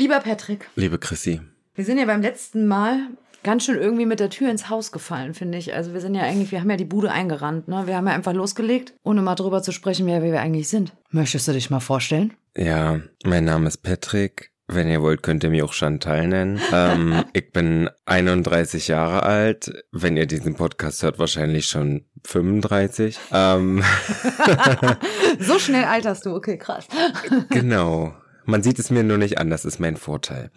Lieber Patrick, Liebe Chrissy, wir sind ja beim letzten Mal ganz schön irgendwie mit der Tür ins Haus gefallen, finde ich. Also wir sind ja eigentlich, wir haben ja die Bude eingerannt, ne? Wir haben ja einfach losgelegt, ohne mal drüber zu sprechen, wer wir eigentlich sind. Möchtest du dich mal vorstellen? ja, mein Name ist Patrick. Wenn ihr wollt, könnt ihr mich auch Chantal nennen. Ähm, ich bin 31 Jahre alt. Wenn ihr diesen Podcast hört, wahrscheinlich schon 35. Ähm, So schnell alterst du, okay, krass. genau. Man sieht es mir nur nicht an, das ist mein Vorteil.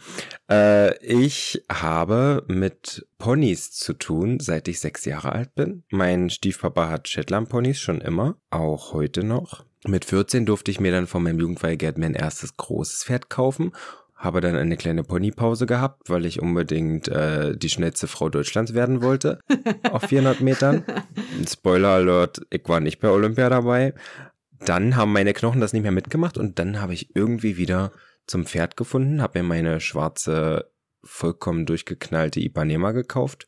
Äh, ich habe mit Ponys zu tun, seit ich sechs Jahre alt bin. Mein Stiefpapa hat Shetland-Ponys schon immer, auch heute noch. Mit 14 durfte ich mir dann von meinem Jugendweihgeld mein erstes großes Pferd kaufen. Habe dann eine kleine Ponypause gehabt, weil ich unbedingt äh, die schnellste Frau Deutschlands werden wollte. auf 400 Metern. Spoiler Alert, ich war nicht bei Olympia dabei. Dann haben meine Knochen das nicht mehr mitgemacht und dann habe ich irgendwie wieder zum Pferd gefunden, habe mir meine schwarze, vollkommen durchgeknallte Ipanema gekauft,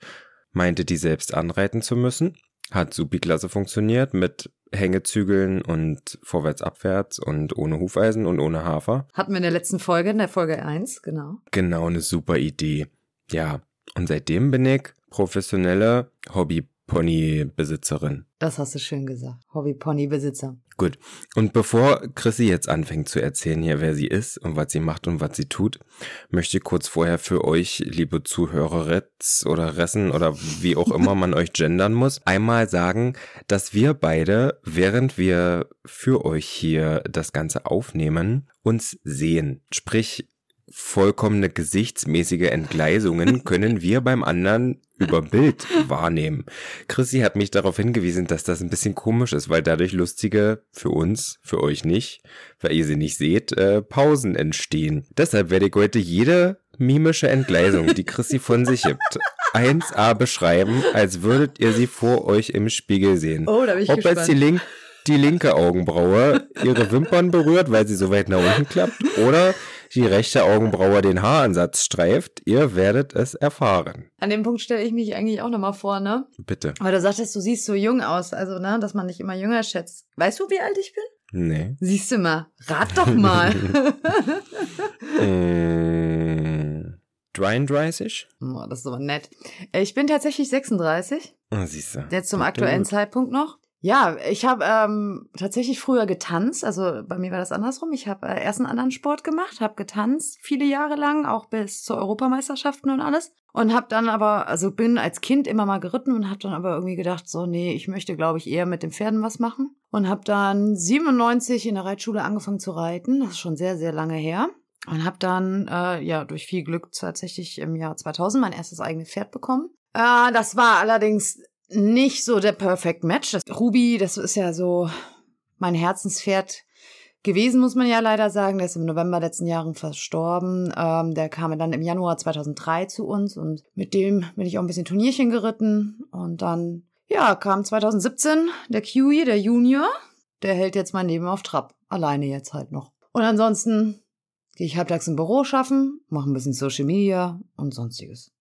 meinte die selbst anreiten zu müssen. Hat supi klasse funktioniert mit Hängezügeln und vorwärts, abwärts und ohne Hufeisen und ohne Hafer. Hatten wir in der letzten Folge, in der Folge 1, genau. Genau, eine super Idee. Ja, und seitdem bin ich professionelle Hobby-Pony-Besitzerin. Das hast du schön gesagt. Hobby-Pony-Besitzer. Gut. Und bevor Chrissy jetzt anfängt zu erzählen hier, wer sie ist und was sie macht und was sie tut, möchte ich kurz vorher für euch, liebe Zuhörerets oder Ressen oder wie auch immer man euch gendern muss, einmal sagen, dass wir beide, während wir für euch hier das Ganze aufnehmen, uns sehen. Sprich, vollkommene gesichtsmäßige Entgleisungen können wir beim anderen über Bild wahrnehmen. Chrissy hat mich darauf hingewiesen, dass das ein bisschen komisch ist, weil dadurch lustige, für uns, für euch nicht, weil ihr sie nicht seht, äh, Pausen entstehen. Deshalb werde ich heute jede mimische Entgleisung, die Chrissy von sich gibt, 1a beschreiben, als würdet ihr sie vor euch im Spiegel sehen. Oh, da bin ich Ob gespannt. jetzt die, link die linke Augenbraue ihre Wimpern berührt, weil sie so weit nach unten klappt, oder die rechte Augenbraue den Haaransatz streift, ihr werdet es erfahren. An dem Punkt stelle ich mich eigentlich auch nochmal vor, ne? Bitte. Weil du sagtest, du siehst so jung aus, also, ne, dass man dich immer jünger schätzt. Weißt du, wie alt ich bin? Nee. Siehst du mal. Rat doch mal. Mm, 33? oh, das ist aber nett. Äh, Ich bin tatsächlich 36. Oh, siehst du. Jetzt zum aktuellen. Zeitpunkt noch. Ja, ich habe ähm, tatsächlich früher getanzt. Also bei mir war das andersrum. Ich habe äh, erst einen anderen Sport gemacht, habe getanzt viele Jahre lang, auch bis zur Europameisterschaften und alles. Und habe dann aber, also bin als Kind immer mal geritten und habe dann aber irgendwie gedacht, so nee, ich möchte, glaube ich, eher mit den Pferden was machen. Und habe dann 97 in der Reitschule angefangen zu reiten. Das ist schon sehr, sehr lange her. Und habe dann, äh, ja, durch viel Glück tatsächlich im Jahr 2000 mein erstes eigenes Pferd bekommen. Äh, das war allerdings nicht so der Perfect Match. Das Ruby, das ist ja so mein Herzenspferd gewesen, muss man ja leider sagen. Der ist im November letzten Jahren verstorben. Ähm, der kam dann im Januar 2003 zu uns und mit dem bin ich auch ein bisschen Turnierchen geritten. Und dann, ja, kam 2017 der Kiwi, der Junior. Der hält jetzt mein Leben auf Trab. Alleine jetzt halt noch. Und ansonsten gehe ich halbtags im Büro schaffen, mache ein bisschen Social Media und sonstiges.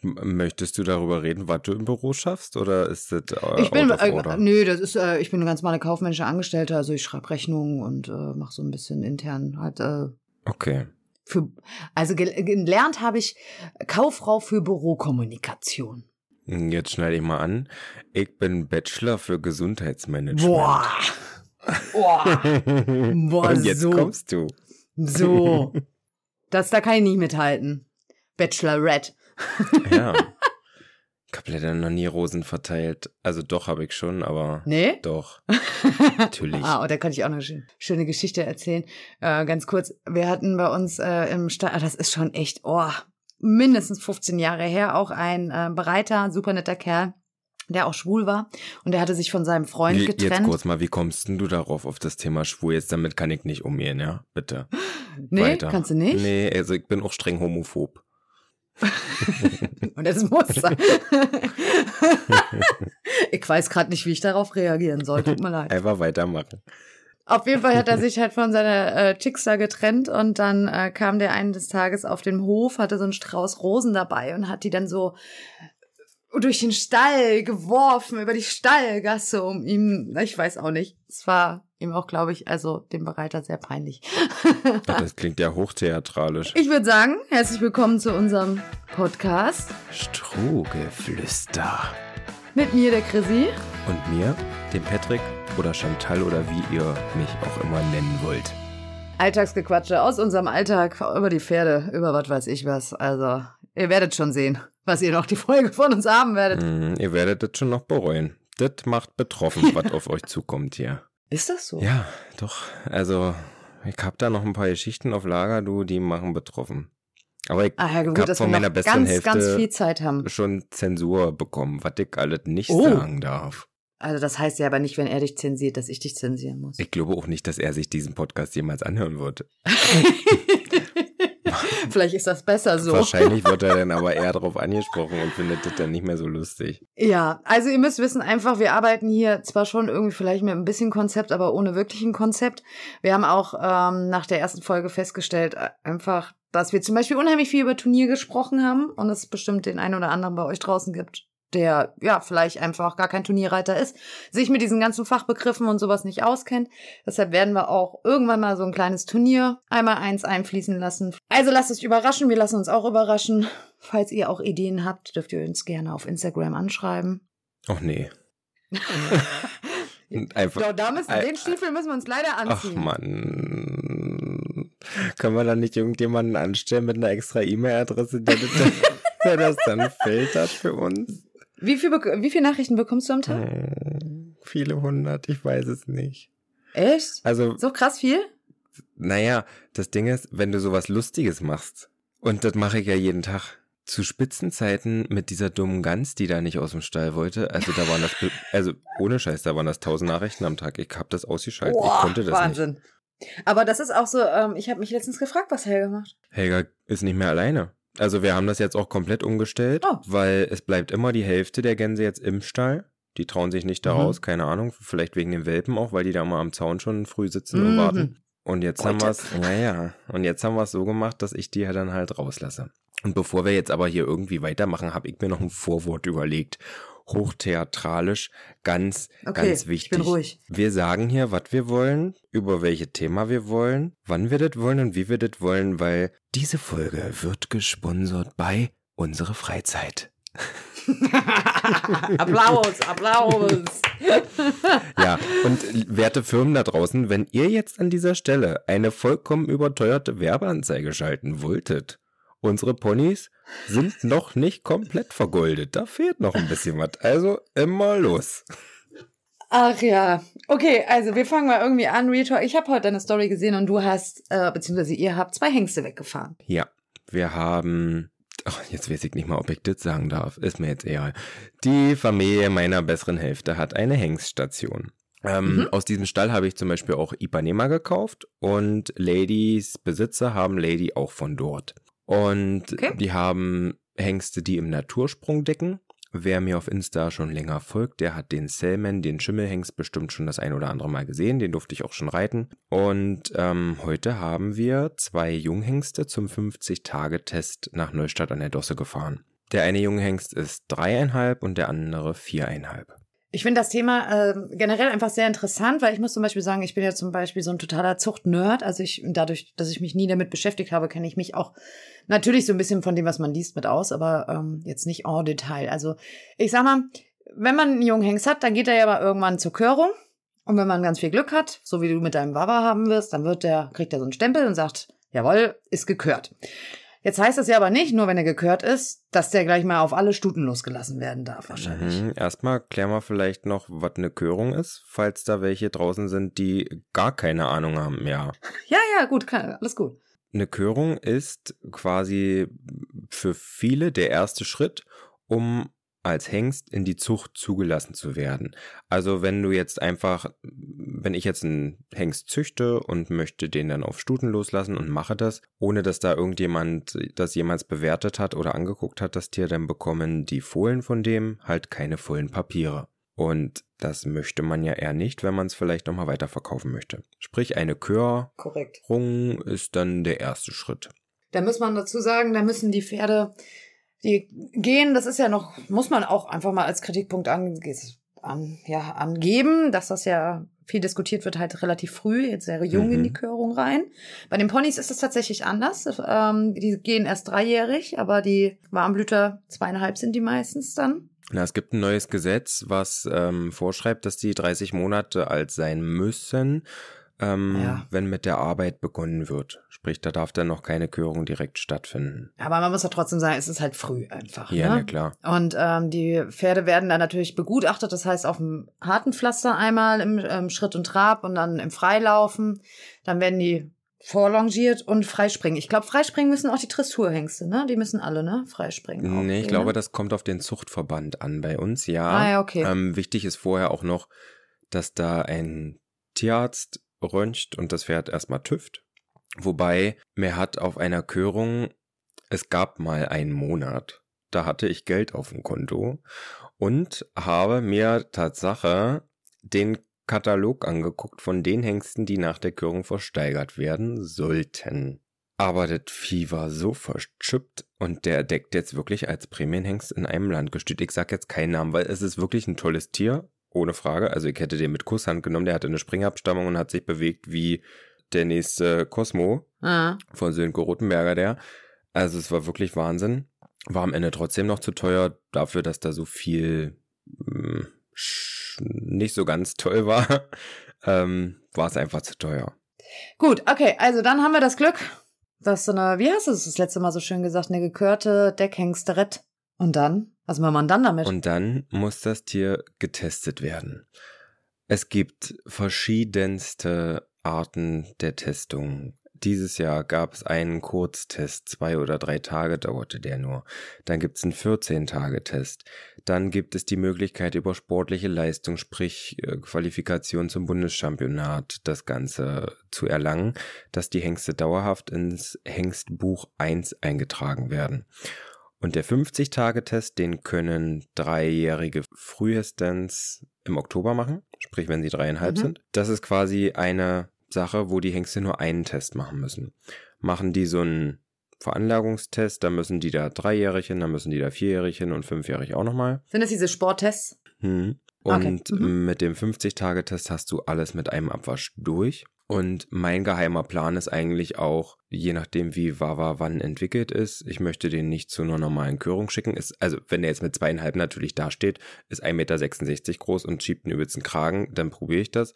Möchtest du darüber reden, was du im Büro schaffst, oder ist das äh, Ich bin, äh, nö, das ist, äh, ich bin eine ganz normale kaufmännische Angestellte, also ich schreibe Rechnungen und äh, mache so ein bisschen intern halt äh, Okay. für, also gel gelernt habe ich Kauffrau für Bürokommunikation. Jetzt schneide ich mal an. Ich bin Bachelor für Gesundheitsmanagement. Boah, boah, Boah, Und jetzt so. kommst du. so, das da kann ich nicht mithalten. Bachelorette. Ja. Ich habe leider noch nie Rosen verteilt. Also doch habe ich schon, aber Nee? doch. Natürlich. Ah, und da kann ich auch eine schö- schöne Geschichte erzählen. Äh, ganz kurz, wir hatten bei uns äh, im Stall, ah, das ist schon echt, oh, mindestens 15 Jahre her, auch ein äh, Bereiter, super netter Kerl, der auch schwul war. Und der hatte sich von seinem Freund Wie, jetzt getrennt. kurz mal, wie kommst denn du darauf, auf das Thema schwul? Jetzt damit kann ich nicht umgehen, ja? Bitte. nee, Weiter. kannst du nicht? Nee, also ich bin auch streng homophob. Und das muss sein. ich weiß gerade nicht, wie ich darauf reagieren soll. Tut mir leid. Einfach weitermachen. Auf jeden Fall hat er sich halt von seiner äh, Chicks da getrennt und dann äh, kam der eines Tages auf den Hof, hatte so einen Strauß Rosen dabei und hat die dann so durch den Stall geworfen, über die Stallgasse, um ihm, ich weiß auch nicht. Es war ihm auch, glaube ich, also dem Bereiter sehr peinlich. Ach, das klingt ja hochtheatralisch. Ich würde sagen, herzlich willkommen zu unserem Podcast. Strohgeflüster. Mit mir, der Chrissy. Und mir, dem Patrick oder Chantal oder wie ihr mich auch immer nennen wollt. Alltagsgequatsche aus unserem Alltag über die Pferde, über was weiß ich was. Also, ihr werdet schon sehen, was ihr noch die Folge von uns haben werdet. Mm, ihr werdet das schon noch bereuen. Das macht betroffen, was auf euch zukommt hier. Ist das so? Ja, doch. Also, ich hab da noch ein paar Geschichten auf Lager, du, die machen betroffen. Aber ich Ah ja, gut, hab von meiner besseren ganz, Hälfte ganz viel Zeit haben. schon Zensur bekommen, was ich alles nicht Oh. sagen darf. Also das heißt ja aber nicht, wenn er dich zensiert, dass ich dich zensieren muss. Ich glaube auch nicht, dass er sich diesen Podcast jemals anhören wird. Vielleicht ist das besser so. Wahrscheinlich wird er dann aber eher darauf angesprochen und findet das dann nicht mehr so lustig. Ja, also ihr müsst wissen einfach, wir arbeiten hier zwar schon irgendwie vielleicht mit ein bisschen Konzept, aber ohne wirklichen Konzept. Wir haben auch ähm, nach der ersten Folge festgestellt, äh, einfach, dass wir zum Beispiel unheimlich viel über Turnier gesprochen haben und es bestimmt den einen oder anderen bei euch draußen gibt, der ja vielleicht einfach gar kein Turnierreiter ist, sich mit diesen ganzen Fachbegriffen und sowas nicht auskennt. Deshalb werden wir auch irgendwann mal so ein kleines Turnier einmal eins einfließen lassen. Also lasst euch überraschen, wir lassen uns auch überraschen. Falls ihr auch Ideen habt, dürft ihr uns gerne auf Instagram anschreiben. Ach nee. Einfach. Ja, da müssen, den Stiefel müssen wir uns leider Ach anziehen. man. Können wir da nicht irgendjemanden anstellen mit einer extra E-Mail-Adresse, der das dann filtert für uns? Wie, viel, bek- wie viele Nachrichten bekommst du am Tag? Hm, viele hundert, ich weiß es nicht. Echt? Also, So krass viel? naja, das Ding ist, wenn du sowas Lustiges machst, und das mache ich ja jeden Tag, zu Spitzenzeiten mit dieser dummen Gans, die da nicht aus dem Stall wollte, also da waren das, also ohne Scheiß, da waren das tausend Nachrichten am Tag. Ich hab das ausgeschaltet, ich Boah, konnte das nicht. Wahnsinn. Aber das ist auch so, ähm, ich habe mich letztens gefragt, was Helga macht. Helga ist nicht mehr alleine. Also wir haben das jetzt auch komplett umgestellt, Oh. weil es bleibt immer die Hälfte der Gänse jetzt im Stall. Die trauen sich nicht da Mhm. raus, keine Ahnung, vielleicht wegen den Welpen auch, weil die da mal am Zaun schon früh sitzen und Mhm. warten. Und jetzt haben Gute. wir es, naja, und jetzt haben wir es so gemacht, dass ich die ja dann halt rauslasse. Und bevor wir jetzt aber hier irgendwie weitermachen, habe ich mir noch ein Vorwort überlegt. Hochtheatralisch, ganz, Okay, ganz ich wichtig. bin ruhig. Wir sagen hier, was wir wollen, über welche Thema wir wollen, wann wir das wollen und wie wir das wollen, weil diese Folge wird gesponsert bei unsere Freizeit. Applaus, Applaus. Ja, und werte Firmen da draußen, wenn ihr jetzt an dieser Stelle eine vollkommen überteuerte Werbeanzeige schalten wolltet, unsere Ponys sind noch nicht komplett vergoldet. Da fehlt noch ein bisschen was. Also immer los. Ach ja. Okay, also wir fangen mal irgendwie an. Retalk. Ich habe heute deine Story gesehen und du hast, äh, beziehungsweise ihr habt zwei Hengste weggefahren. Ja, wir haben. Ach, jetzt weiß ich nicht mal, ob ich das sagen darf. Ist mir jetzt egal. Die Familie meiner besseren Hälfte hat eine Hengststation. Ähm, Mhm. Aus diesem Stall habe ich zum Beispiel auch Ipanema gekauft und Ladies Besitzer haben Lady auch von dort. Und Okay. die haben Hengste, die im Natursprung decken. Wer mir auf Insta schon länger folgt, der hat den Selman, den Schimmelhengst, bestimmt schon das ein oder andere Mal gesehen. Den durfte ich auch schon reiten. Und ähm, heute haben wir zwei Junghengste zum 50-Tage-Test nach Neustadt an der Dosse gefahren. Der eine Junghengst ist dreieinhalb und der andere viereinhalb. Ich finde das Thema ähm, generell einfach sehr interessant, weil ich muss zum Beispiel sagen, ich bin ja zum Beispiel so ein totaler Zucht-Nerd. Also ich, dadurch, dass ich mich nie damit beschäftigt habe, kenne ich mich auch natürlich so ein bisschen von dem, was man liest, mit aus, aber ähm, jetzt nicht en Detail. Also ich sag mal, wenn man einen jungen Hengst hat, dann geht er ja aber irgendwann zur Körung. Und wenn man ganz viel Glück hat, so wie du mit deinem Wawa haben wirst, dann wird der, kriegt er so einen Stempel und sagt, jawohl, ist gekürt. Jetzt heißt das ja aber nicht, nur wenn er gekürt ist, dass der gleich mal auf alle Stuten losgelassen werden darf, wahrscheinlich. Mhm. Erstmal klären wir vielleicht noch, was eine Körung ist, falls da welche draußen sind, die gar keine Ahnung haben. Ja. Ja, ja, gut, kann, alles gut. Eine Körung ist quasi für viele der erste Schritt, um als Hengst in die Zucht zugelassen zu werden. Also wenn du jetzt einfach, wenn ich jetzt einen Hengst züchte und möchte den dann auf Stuten loslassen und mache das, ohne dass da irgendjemand das jemals bewertet hat oder angeguckt hat, das Tier, dann bekommen die Fohlen von dem halt keine vollen Papiere. Und das möchte man ja eher nicht, wenn man es vielleicht nochmal weiterverkaufen möchte. Sprich, eine Körung Korrekt. ist dann der erste Schritt. Da muss man dazu sagen, da müssen die Pferde, die gehen, das ist ja noch, muss man auch einfach mal als Kritikpunkt angehen. an, ja, angeben, dass das ja viel diskutiert wird, halt relativ früh, jetzt sehr jung Mhm. in die Körung rein. Bei den Ponys ist es tatsächlich anders. Ähm, die gehen erst dreijährig, aber die Warmblüter zweieinhalb sind die meistens dann. Na, es gibt ein neues Gesetz, was ähm, vorschreibt, dass die 30 Monate alt sein müssen, ähm, Ja. wenn mit der Arbeit begonnen wird. Sprich, da darf dann noch keine Körung direkt stattfinden. Aber man muss ja trotzdem sagen, es ist halt früh einfach. Ja, ne? na klar. Und ähm, die Pferde werden dann natürlich begutachtet, das heißt auf dem harten Pflaster einmal im ähm, Schritt und Trab und dann im Freilaufen. Dann werden die vorlongiert und freispringen. Ich glaube, freispringen müssen auch die Dressurhengste, ne? Die müssen alle, ne? Freispringen. Nee, ich glaube, ne? das kommt auf den Zuchtverband an bei uns, ja. Ah, ja, okay. Ähm, wichtig ist vorher auch noch, dass da ein Tierarzt röntgt und das Pferd erstmal tüft. Wobei, mir hat auf einer Körung, es gab mal einen Monat, da hatte ich Geld auf dem Konto und habe mir Tatsache den Katalog angeguckt von den Hengsten, die nach der Körung versteigert werden sollten. Aber das Vieh war so verschüppt und der deckt jetzt wirklich als Prämienhengst in einem Landgestüt. Ich sag jetzt keinen Namen, weil es ist wirklich ein tolles Tier, ohne Frage. Also ich hätte den mit Kusshand genommen, der hatte eine Springabstammung und hat sich bewegt wie der nächste Cosmo Ah. von Sönke Rotenberger, der. Also es war wirklich Wahnsinn. War am Ende trotzdem noch zu teuer dafür, dass da so viel mh, sch- nicht so ganz toll war. ähm, war es einfach zu teuer. Gut, okay, also dann haben wir das Glück, dass so eine, wie hast du es das letzte Mal so schön gesagt, eine gekörte Deckhengsterett. Und dann? Was macht man dann damit? Und dann muss das Tier getestet werden. Es gibt verschiedenste Arten der Testung. Dieses Jahr gab es einen Kurztest, zwei oder drei Tage dauerte der nur. Dann gibt es einen 14-Tage-Test. Dann gibt es die Möglichkeit, über sportliche Leistung, sprich äh, Qualifikation zum Bundeschampionat, das Ganze zu erlangen, dass die Hengste dauerhaft ins Hengstbuch 1 eingetragen werden. Und der 50-Tage-Test, den können Dreijährige frühestens im Oktober machen, sprich wenn sie dreieinhalb Mhm. sind. Das ist quasi eine Sache, wo die Hengste nur einen Test machen müssen. Machen die so einen Veranlagungstest, dann müssen die da dreijährig hin, dann müssen die da vierjährig hin und fünfjährig auch nochmal. Sind das diese Sporttests? Hm. Okay, Und mhm. mit dem 50-Tage-Test hast du alles mit einem Abwasch durch. Und mein geheimer Plan ist eigentlich auch, je nachdem wie Wawa wann entwickelt ist, ich möchte den nicht zu einer normalen Körung schicken. Ist, also wenn der jetzt mit zweieinhalb natürlich dasteht, ist 1,66 Meter groß und schiebt einen übelsten Kragen, dann probiere ich das.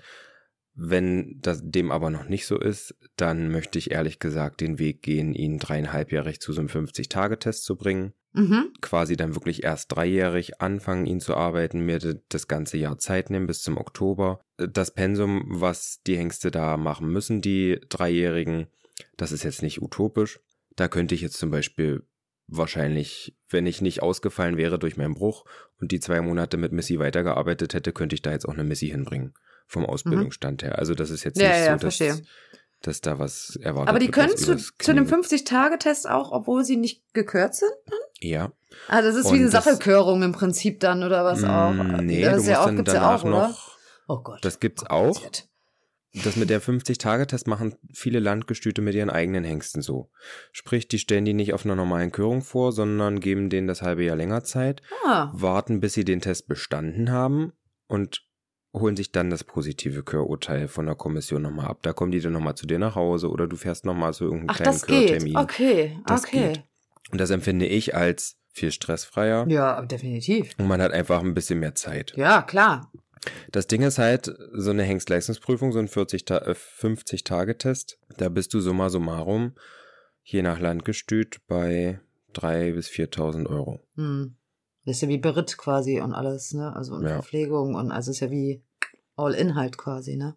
Wenn das dem aber noch nicht so ist, dann möchte ich ehrlich gesagt den Weg gehen, ihn dreieinhalbjährig zu so einem 50-Tage-Test zu bringen Mhm. quasi dann wirklich erst dreijährig anfangen, ihn zu arbeiten, mir das ganze Jahr Zeit nehmen bis zum Oktober. Das Pensum, was die Hengste da machen müssen, die Dreijährigen, das ist jetzt nicht utopisch. Da könnte ich jetzt zum Beispiel wahrscheinlich, wenn ich nicht ausgefallen wäre durch meinen Bruch und die zwei Monate mit Missy weitergearbeitet hätte, könnte ich da jetzt auch eine Missy hinbringen. Vom Ausbildungsstand her. Also das ist jetzt Ja, nicht ja, so, dass, verstehe. dass da was erwartet Aber die wird, können zu, zu Knie- 50-Tage-Test auch, obwohl sie nicht gekürt sind? Ja. Also das ist Und wie eine Sattelkörung im Prinzip dann oder was auch. Mm, Nee, das du ist ja musst auch, dann ja auch, noch Oh Gott. Das gibt's auch. Kompliziert. Das mit der 50-Tage-Test machen viele Landgestüte mit ihren eigenen Hengsten so. Sprich, die stellen die nicht auf einer normalen Körung vor, sondern geben denen das halbe Jahr länger Zeit, Ah, warten, bis sie den Test bestanden haben und holen sich dann das positive Körurteil von der Kommission nochmal ab. Da kommen die dann nochmal zu dir nach Hause oder du fährst nochmal zu irgendeinem ach, kleinen das geht. Körtermin. Okay, Das okay. geht. Und das empfinde ich als viel stressfreier Ja, definitiv. und man hat einfach ein bisschen mehr Zeit. Ja, klar. Das Ding ist halt, so eine Hengstleistungsprüfung, so ein 40 Ta äh, 50-Tage-Test, da bist du summa summarum, je nach Landgestüt, bei 3.000 bis 4.000 Euro. Hm. Das ist ja wie Beritt quasi und alles, ne? Also und Ja. Verpflegung und also ist ja wie All-In halt quasi, ne?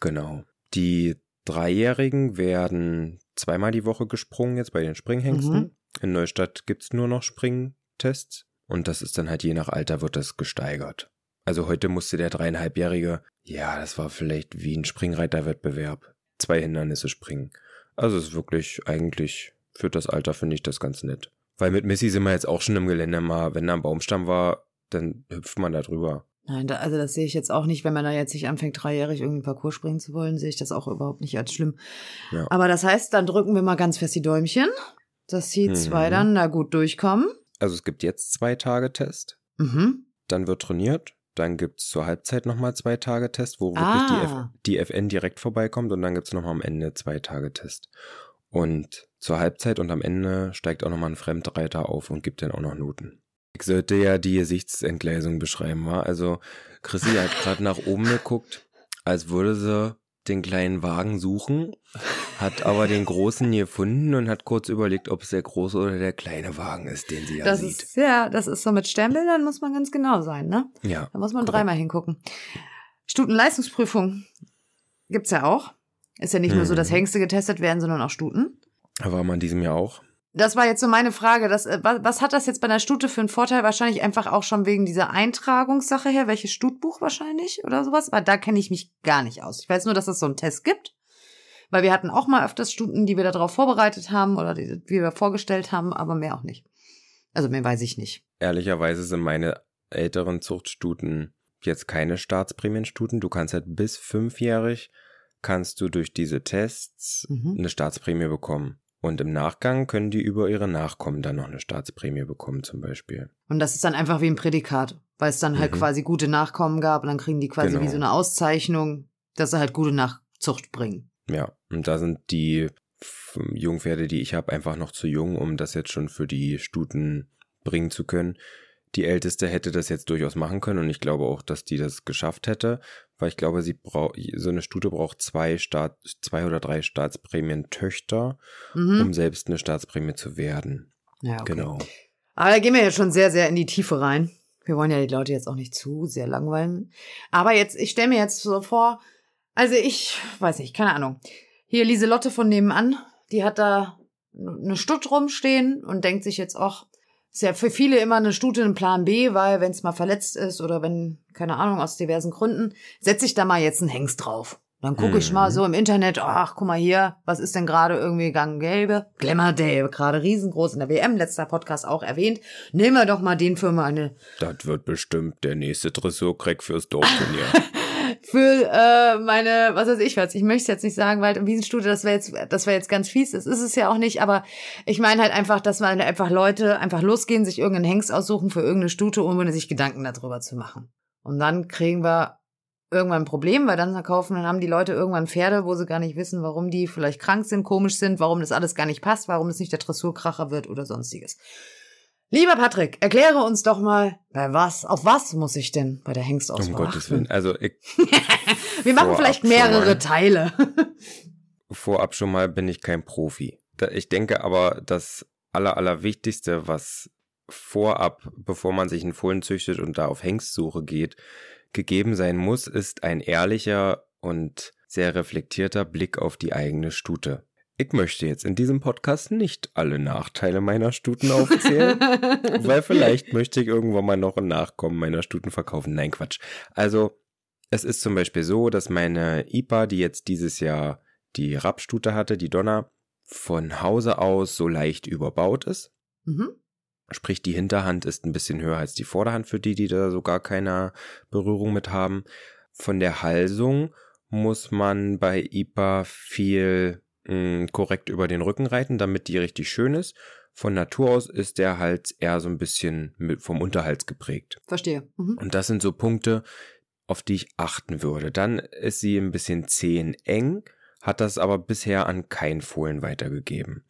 Genau. Die Dreijährigen werden zweimal die Woche gesprungen, jetzt bei den Springhengsten. Mhm. In Neustadt gibt's nur noch Springtests. Und das ist dann halt je nach Alter wird das gesteigert. Also heute musste der dreieinhalbjährige, ja, das war vielleicht wie ein Springreiterwettbewerb, zwei Hindernisse springen. Also es ist wirklich eigentlich für das Alter finde ich das ganz nett. Weil mit Missy sind wir jetzt auch schon im Gelände mal, wenn da ein Baumstamm war, dann hüpft man da drüber. Nein, da, also das sehe ich jetzt auch nicht, wenn man da jetzt nicht anfängt, dreijährig irgendwie Parcours springen zu wollen, sehe ich das auch überhaupt nicht als schlimm. Ja. Aber das heißt, dann drücken wir mal ganz fest die Däumchen, dass die Mhm. zwei dann da gut durchkommen. Also es gibt jetzt zwei Tage Test. Mhm. Dann wird trainiert. dann gibt's zur Halbzeit nochmal zwei Tage Test, wo Ah. wirklich die, F die FN direkt vorbeikommt und dann gibt's nochmal am Ende zwei Tage Test. Und zur Halbzeit und am Ende steigt auch nochmal ein Fremdreiter auf und gibt dann auch noch Noten. Ich sollte ja die Gesichtsentgleisung beschreiben, war. Also Chrissy hat gerade nach oben geguckt, als würde sie den kleinen Wagen suchen, hat aber den großen gefunden und hat kurz überlegt, ob es der große oder der kleine Wagen ist, den sie ja Das sieht. ist, ja, das ist so mit Sternbildern muss man ganz genau sein, ne? ja. Da muss man Korrekt. dreimal hingucken. Stutenleistungsprüfung gibt's ja auch. Ist ja nicht nur so, Mhm. dass Hengste getestet werden, sondern auch Stuten. War man in diesem Jahr auch? Das war jetzt so meine Frage. Das, äh, was, was hat das jetzt bei einer Stute für einen Vorteil? Wahrscheinlich einfach auch schon wegen dieser Eintragungssache her. Welches Stutbuch wahrscheinlich oder sowas? Weil da kenne ich mich gar nicht aus. Ich weiß nur, dass es so einen Test gibt. Weil wir hatten auch mal öfters Stuten, die wir darauf vorbereitet haben oder die, die wir vorgestellt haben, aber mehr auch nicht. Also mehr weiß ich nicht. Ehrlicherweise sind meine älteren Zuchtstuten jetzt keine Staatsprämienstuten. Du kannst halt bis fünfjährig kannst du durch diese Tests Mhm. eine Staatsprämie bekommen. Und im Nachgang können die über ihre Nachkommen dann noch eine Staatsprämie bekommen, zum Beispiel. Und das ist dann einfach wie ein Prädikat, weil es dann halt Mhm. quasi gute Nachkommen gab und dann kriegen die quasi Genau. wie so eine Auszeichnung, dass sie halt gute Nachzucht bringen. Ja, und da sind die Jungpferde, die ich habe, einfach noch zu jung, um das jetzt schon für die Stuten bringen zu können. Die älteste hätte das jetzt durchaus machen können und ich glaube auch, dass die das geschafft hätte, weil ich glaube, sie braucht so eine Stute braucht zwei Staat zwei oder drei Staatsprämien-Töchter, Mhm. um selbst eine Staatsprämie zu werden. ja, okay. Genau. Aber da gehen wir jetzt schon sehr, sehr in die Tiefe rein. Wir wollen ja die Leute jetzt auch nicht zu sehr langweilen. Aber jetzt, ich stelle mir jetzt so vor, also ich weiß nicht, keine Ahnung. Hier Lieselotte von nebenan, die hat da eine Stutt rumstehen und denkt sich jetzt auch, ist ja für viele immer eine Stute ein Plan B, weil wenn es mal verletzt ist oder wenn, keine Ahnung, aus diversen Gründen, setze ich da mal jetzt einen Hengst drauf. Dann gucke ich Mhm. mal so im Internet, ach, guck mal hier, was ist denn gerade irgendwie gang gelbe? Glamour Day, gerade riesengroß in der WM, letzter Podcast auch erwähnt. Nehmen wir doch mal den für meine, Das wird bestimmt der nächste Dressurkreck fürs Dorfturnier. für äh, meine, was weiß ich was. Ich möchte es jetzt nicht sagen, weil Wiesenstute, das wäre jetzt, das wäre jetzt ganz fies. Das ist es ja auch nicht, aber ich meine halt einfach, dass man einfach Leute einfach losgehen, sich irgendeinen Hengst aussuchen für irgendeine Stute, ohne sich Gedanken darüber zu machen. Und dann kriegen wir irgendwann ein Problem, weil dann kaufen, dann haben die Leute irgendwann Pferde, wo sie gar nicht wissen, warum die vielleicht krank sind, komisch sind, warum das alles gar nicht passt, warum es nicht der Dressurkracher wird oder sonstiges. Lieber Patrick, erkläre uns doch mal, bei was, auf was muss ich denn bei der Hengstauswahl um Gottes achten? Willen. Also ich, Wir machen vielleicht mehrere. Teile. vorab schon mal bin ich kein Profi. Ich denke aber, das aller, allerwichtigste, was vorab, bevor man sich einen Fohlen züchtet und da auf Hengstsuche geht, gegeben sein muss, ist ein ehrlicher und sehr reflektierter Blick auf die eigene Stute. Ich möchte jetzt in diesem Podcast nicht alle Nachteile meiner Stuten aufzählen, weil vielleicht möchte ich irgendwann mal noch ein Nachkommen meiner Stuten verkaufen. Nein, Quatsch. Also, es ist zum Beispiel so, dass meine IPA, die jetzt dieses Jahr die Rapstute hatte, die Donner, von Hause aus so leicht überbaut ist. mhm. Sprich, die Hinterhand ist ein bisschen höher als die Vorderhand für die, die da so gar keine Berührung mit haben. Von der Halsung muss man bei IPA viel mh, korrekt über den Rücken reiten, damit die richtig schön ist. Von Natur aus ist der Hals eher so ein bisschen mit, vom Unterhals geprägt. Verstehe. Mhm. Und das sind so Punkte, auf die ich achten würde. Dann ist sie ein bisschen zeheneng, hat das aber bisher an kein Fohlen weitergegeben.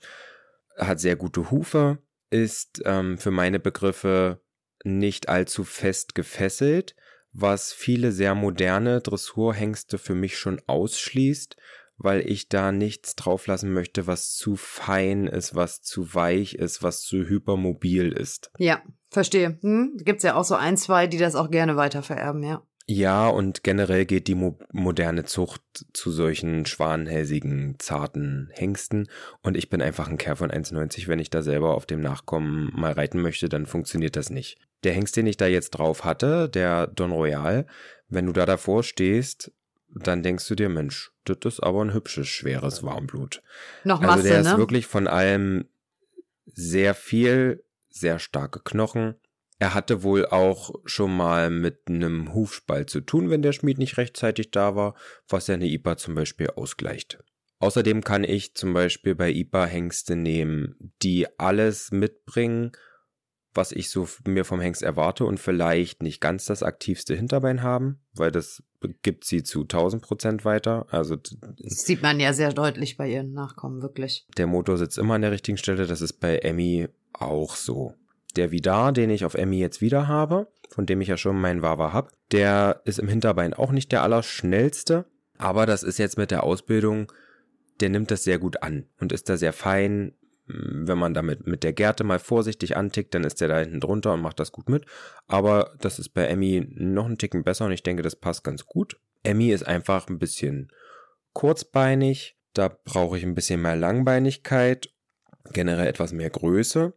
Hat sehr gute Hufe, ist ähm, für meine Begriffe nicht allzu fest gefesselt, was viele sehr moderne Dressurhengste für mich schon ausschließt, weil ich da nichts drauflassen möchte, was zu fein ist, was zu weich ist, was zu hypermobil ist. Ja, verstehe. Hm? Gibt's ja auch so ein, zwei, die das auch gerne weiter vererben, ja. Ja, und generell geht die mo moderne Zucht zu solchen schwanhälsigen, zarten Hengsten. Und ich bin einfach ein Kerl von 1,90. Wenn ich da selber auf dem Nachkommen mal reiten möchte, dann funktioniert das nicht. Der Hengst, den ich da jetzt drauf hatte, der Don Royal, wenn du da davor stehst, dann denkst du dir, Mensch, das ist aber ein hübsches, schweres Warmblut. Noch Also Masse, der ist ne? wirklich von allem sehr viel, sehr starke Knochen. Er hatte wohl auch schon mal mit einem Hufspalt zu tun, wenn der Schmied nicht rechtzeitig da war, was ja eine IPA zum Beispiel ausgleicht. Außerdem kann ich zum Beispiel bei IPA Hengste nehmen, die alles mitbringen, was ich so mir vom Hengst erwarte und vielleicht nicht ganz das aktivste Hinterbein haben, weil das gibt sie zu 1000 Prozent weiter. Also das sieht man ja sehr deutlich bei ihren Nachkommen, wirklich. Der Motor sitzt immer an der richtigen Stelle. Das ist bei Emmy auch so. Der Vidar, den ich auf Emmy jetzt wieder habe, von dem ich ja schon meinen Wawa hab, der ist im Hinterbein auch nicht der allerschnellste, aber das ist jetzt mit der Ausbildung, der nimmt das sehr gut an und ist da sehr fein. Wenn man damit mit der Gerte mal vorsichtig antickt, dann ist der da hinten drunter und macht das gut mit. Aber das ist bei Emmy noch einen Ticken besser und ich denke, das passt ganz gut. Emmy ist einfach ein bisschen kurzbeinig. Da brauche ich ein bisschen mehr Langbeinigkeit, generell etwas mehr Größe.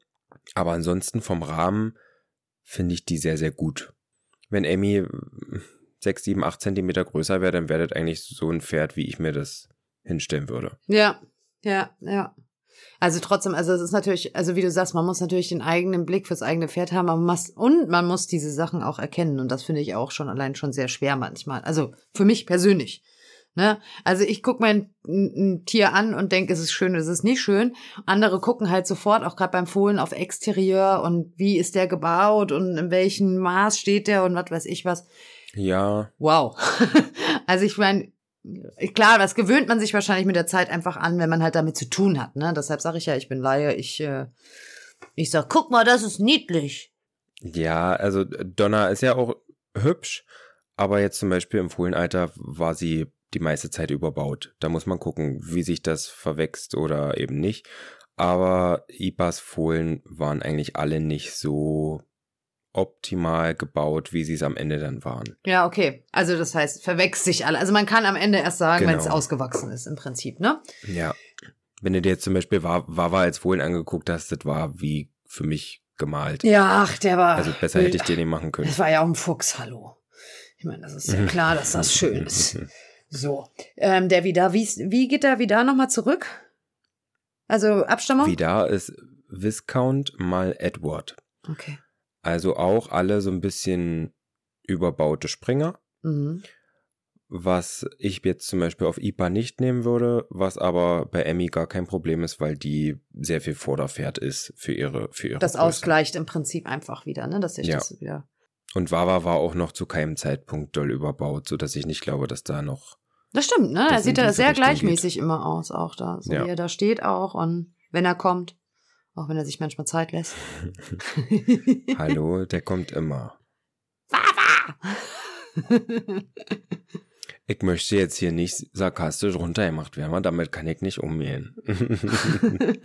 Aber ansonsten vom Rahmen finde ich die sehr, sehr gut. Wenn Amy 6, 7, 8 Zentimeter größer wäre, dann wäre das eigentlich so ein Pferd, wie ich mir das hinstellen würde. Ja, ja, ja. Also trotzdem, also es ist natürlich, also wie du sagst, man muss natürlich den eigenen Blick fürs eigene Pferd haben, man muss, und man muss diese Sachen auch erkennen. Und das finde ich auch schon allein schon sehr schwer manchmal. Also für mich persönlich. Ne? Also ich gucke mein ein Tier an und denke, es ist schön, es ist nicht schön. Andere gucken halt sofort, auch gerade beim Fohlen, auf Exterieur und wie ist der gebaut und in welchem Maß steht der und was weiß ich was. Ja. Wow. also ich meine, klar, das gewöhnt man sich wahrscheinlich mit der Zeit einfach an, wenn man halt damit zu tun hat. Ne? Deshalb sage ich ja, ich bin Laie. Ich, äh, ich sag, guck mal, das ist niedlich. Ja, also Donna ist ja auch hübsch, aber jetzt zum Beispiel im Fohlenalter war sie die meiste Zeit überbaut. Da muss man gucken, wie sich das verwächst oder eben nicht. Aber IPAs Fohlen waren eigentlich alle nicht so optimal gebaut, wie sie es am Ende dann waren. Ja, okay. Also das heißt, verwächst sich alle. Also man kann am Ende erst sagen, genau. wenn es ausgewachsen ist, im Prinzip, ne? Ja. Wenn du dir jetzt zum Beispiel Wawa als Fohlen angeguckt hast, das war wie für mich gemalt. Ja, ach, der war. Also besser hätte ich dir nicht machen können. Das war ja auch ein Fuchs, hallo. Ich meine, das ist ja klar, dass das schön ist. So, ähm, der Vidar, wie, wie geht der Vidar nochmal zurück? Also Abstammung? Vidar ist Viscount mal Edward. Okay. Also auch alle so ein bisschen überbaute Springer. Mhm. Was ich jetzt zum Beispiel auf IPA nicht nehmen würde, was aber bei Emmy gar kein Problem ist, weil die sehr viel Vorderpferd ist für ihre für ihre Das Größe. ausgleicht im Prinzip einfach wieder, ne? Dass sich ja. das wieder. Und Wawa war auch noch zu keinem Zeitpunkt doll überbaut, so dass ich nicht glaube, dass da noch das stimmt, ne? Er sieht ja sehr Richtung gleichmäßig geht. immer aus, auch da. So ja. wie er da steht auch und wenn er kommt. Auch wenn er sich manchmal Zeit lässt. Hallo, der kommt immer. Ich möchte jetzt hier nicht sarkastisch runtergemacht werden, damit kann ich nicht umgehen.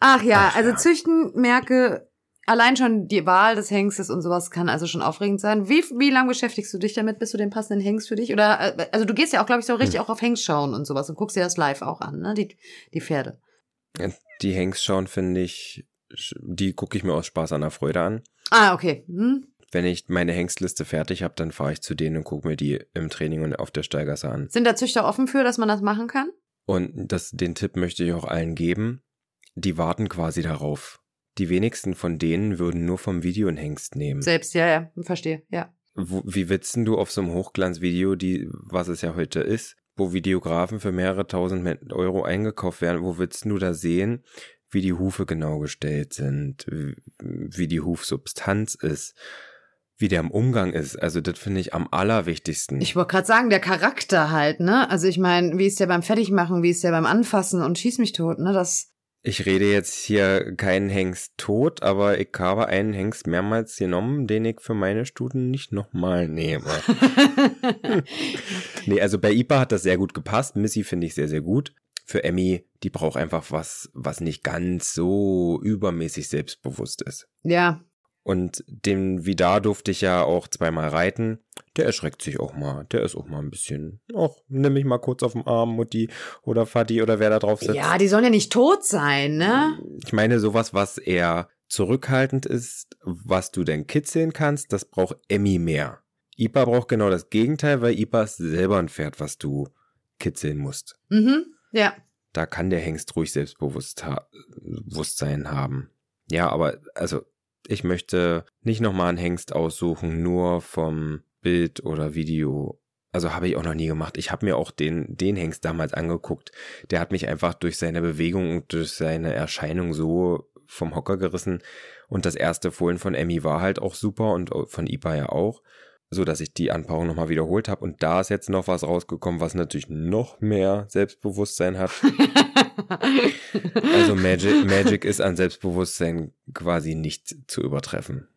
Ach ja, Ach, also ja. züchten merke Allein schon die Wahl des Hengstes und sowas kann also schon aufregend sein. Wie, wie lange beschäftigst du dich damit, bis du den passenden Hengst für dich? Oder äh, also du gehst ja auch, glaube ich, so richtig hm. auch auf Hengst schauen und sowas und guckst dir das live auch an, ne? Die, die Pferde. Die Hengst schauen, finde ich, die gucke ich mir aus Spaß an der Freude an. Ah, okay. Hm. Wenn ich meine Hengstliste fertig habe, dann fahre ich zu denen und gucke mir die im Training und auf der Steigasse an. Sind da Züchter offen für, dass man das machen kann? Und das, den Tipp möchte ich auch allen geben. Die warten quasi darauf. Die wenigsten von denen würden nur vom Video einen Hengst nehmen. Selbst, ja, ja, verstehe, ja. Wo, wie willst du auf so einem Hochglanzvideo, die, was es ja heute ist, wo Videografen für mehrere tausend Euro eingekauft werden, wo willst du da sehen, wie die Hufe genau gestellt sind, wie die Hufsubstanz ist, wie der im Umgang ist. Also das finde ich am allerwichtigsten. Ich wollte gerade sagen, der Charakter halt, ne? Also ich meine, wie ist der beim Fertigmachen, wie ist der beim Anfassen und schieß mich tot, ne? Das ich rede jetzt hier keinen Hengst tot, aber ich habe einen Hengst mehrmals genommen, den ich für meine Studien nicht nochmal nehme. nee, also bei IPA hat das sehr gut gepasst. Missy finde ich sehr, sehr gut. Für Emmy, die braucht einfach was, was nicht ganz so übermäßig selbstbewusst ist. Ja, und den Vidar durfte ich ja auch zweimal reiten. Der erschreckt sich auch mal. Der ist auch mal ein bisschen. Ach, nimm mich mal kurz auf den Arm, Mutti oder Vati oder wer da drauf sitzt. Ja, die sollen ja nicht tot sein, ne? Ich meine, sowas, was eher zurückhaltend ist, was du denn kitzeln kannst, das braucht Emmy mehr. Ipa braucht genau das Gegenteil, weil Ipa ist selber ein Pferd, was du kitzeln musst. Mhm, ja. Da kann der Hengst ruhig Selbstbewusstsein haben. Ja, aber also ich möchte nicht nochmal einen Hengst aussuchen, nur vom Bild oder Video. Also habe ich auch noch nie gemacht. Ich habe mir auch den, den Hengst damals angeguckt. Der hat mich einfach durch seine Bewegung und durch seine Erscheinung so vom Hocker gerissen. Und das erste Fohlen von Emmy war halt auch super und von Ipa ja auch so dass ich die Anpaarung nochmal wiederholt habe. Und da ist jetzt noch was rausgekommen, was natürlich noch mehr Selbstbewusstsein hat. also Magic, Magic ist an Selbstbewusstsein quasi nicht zu übertreffen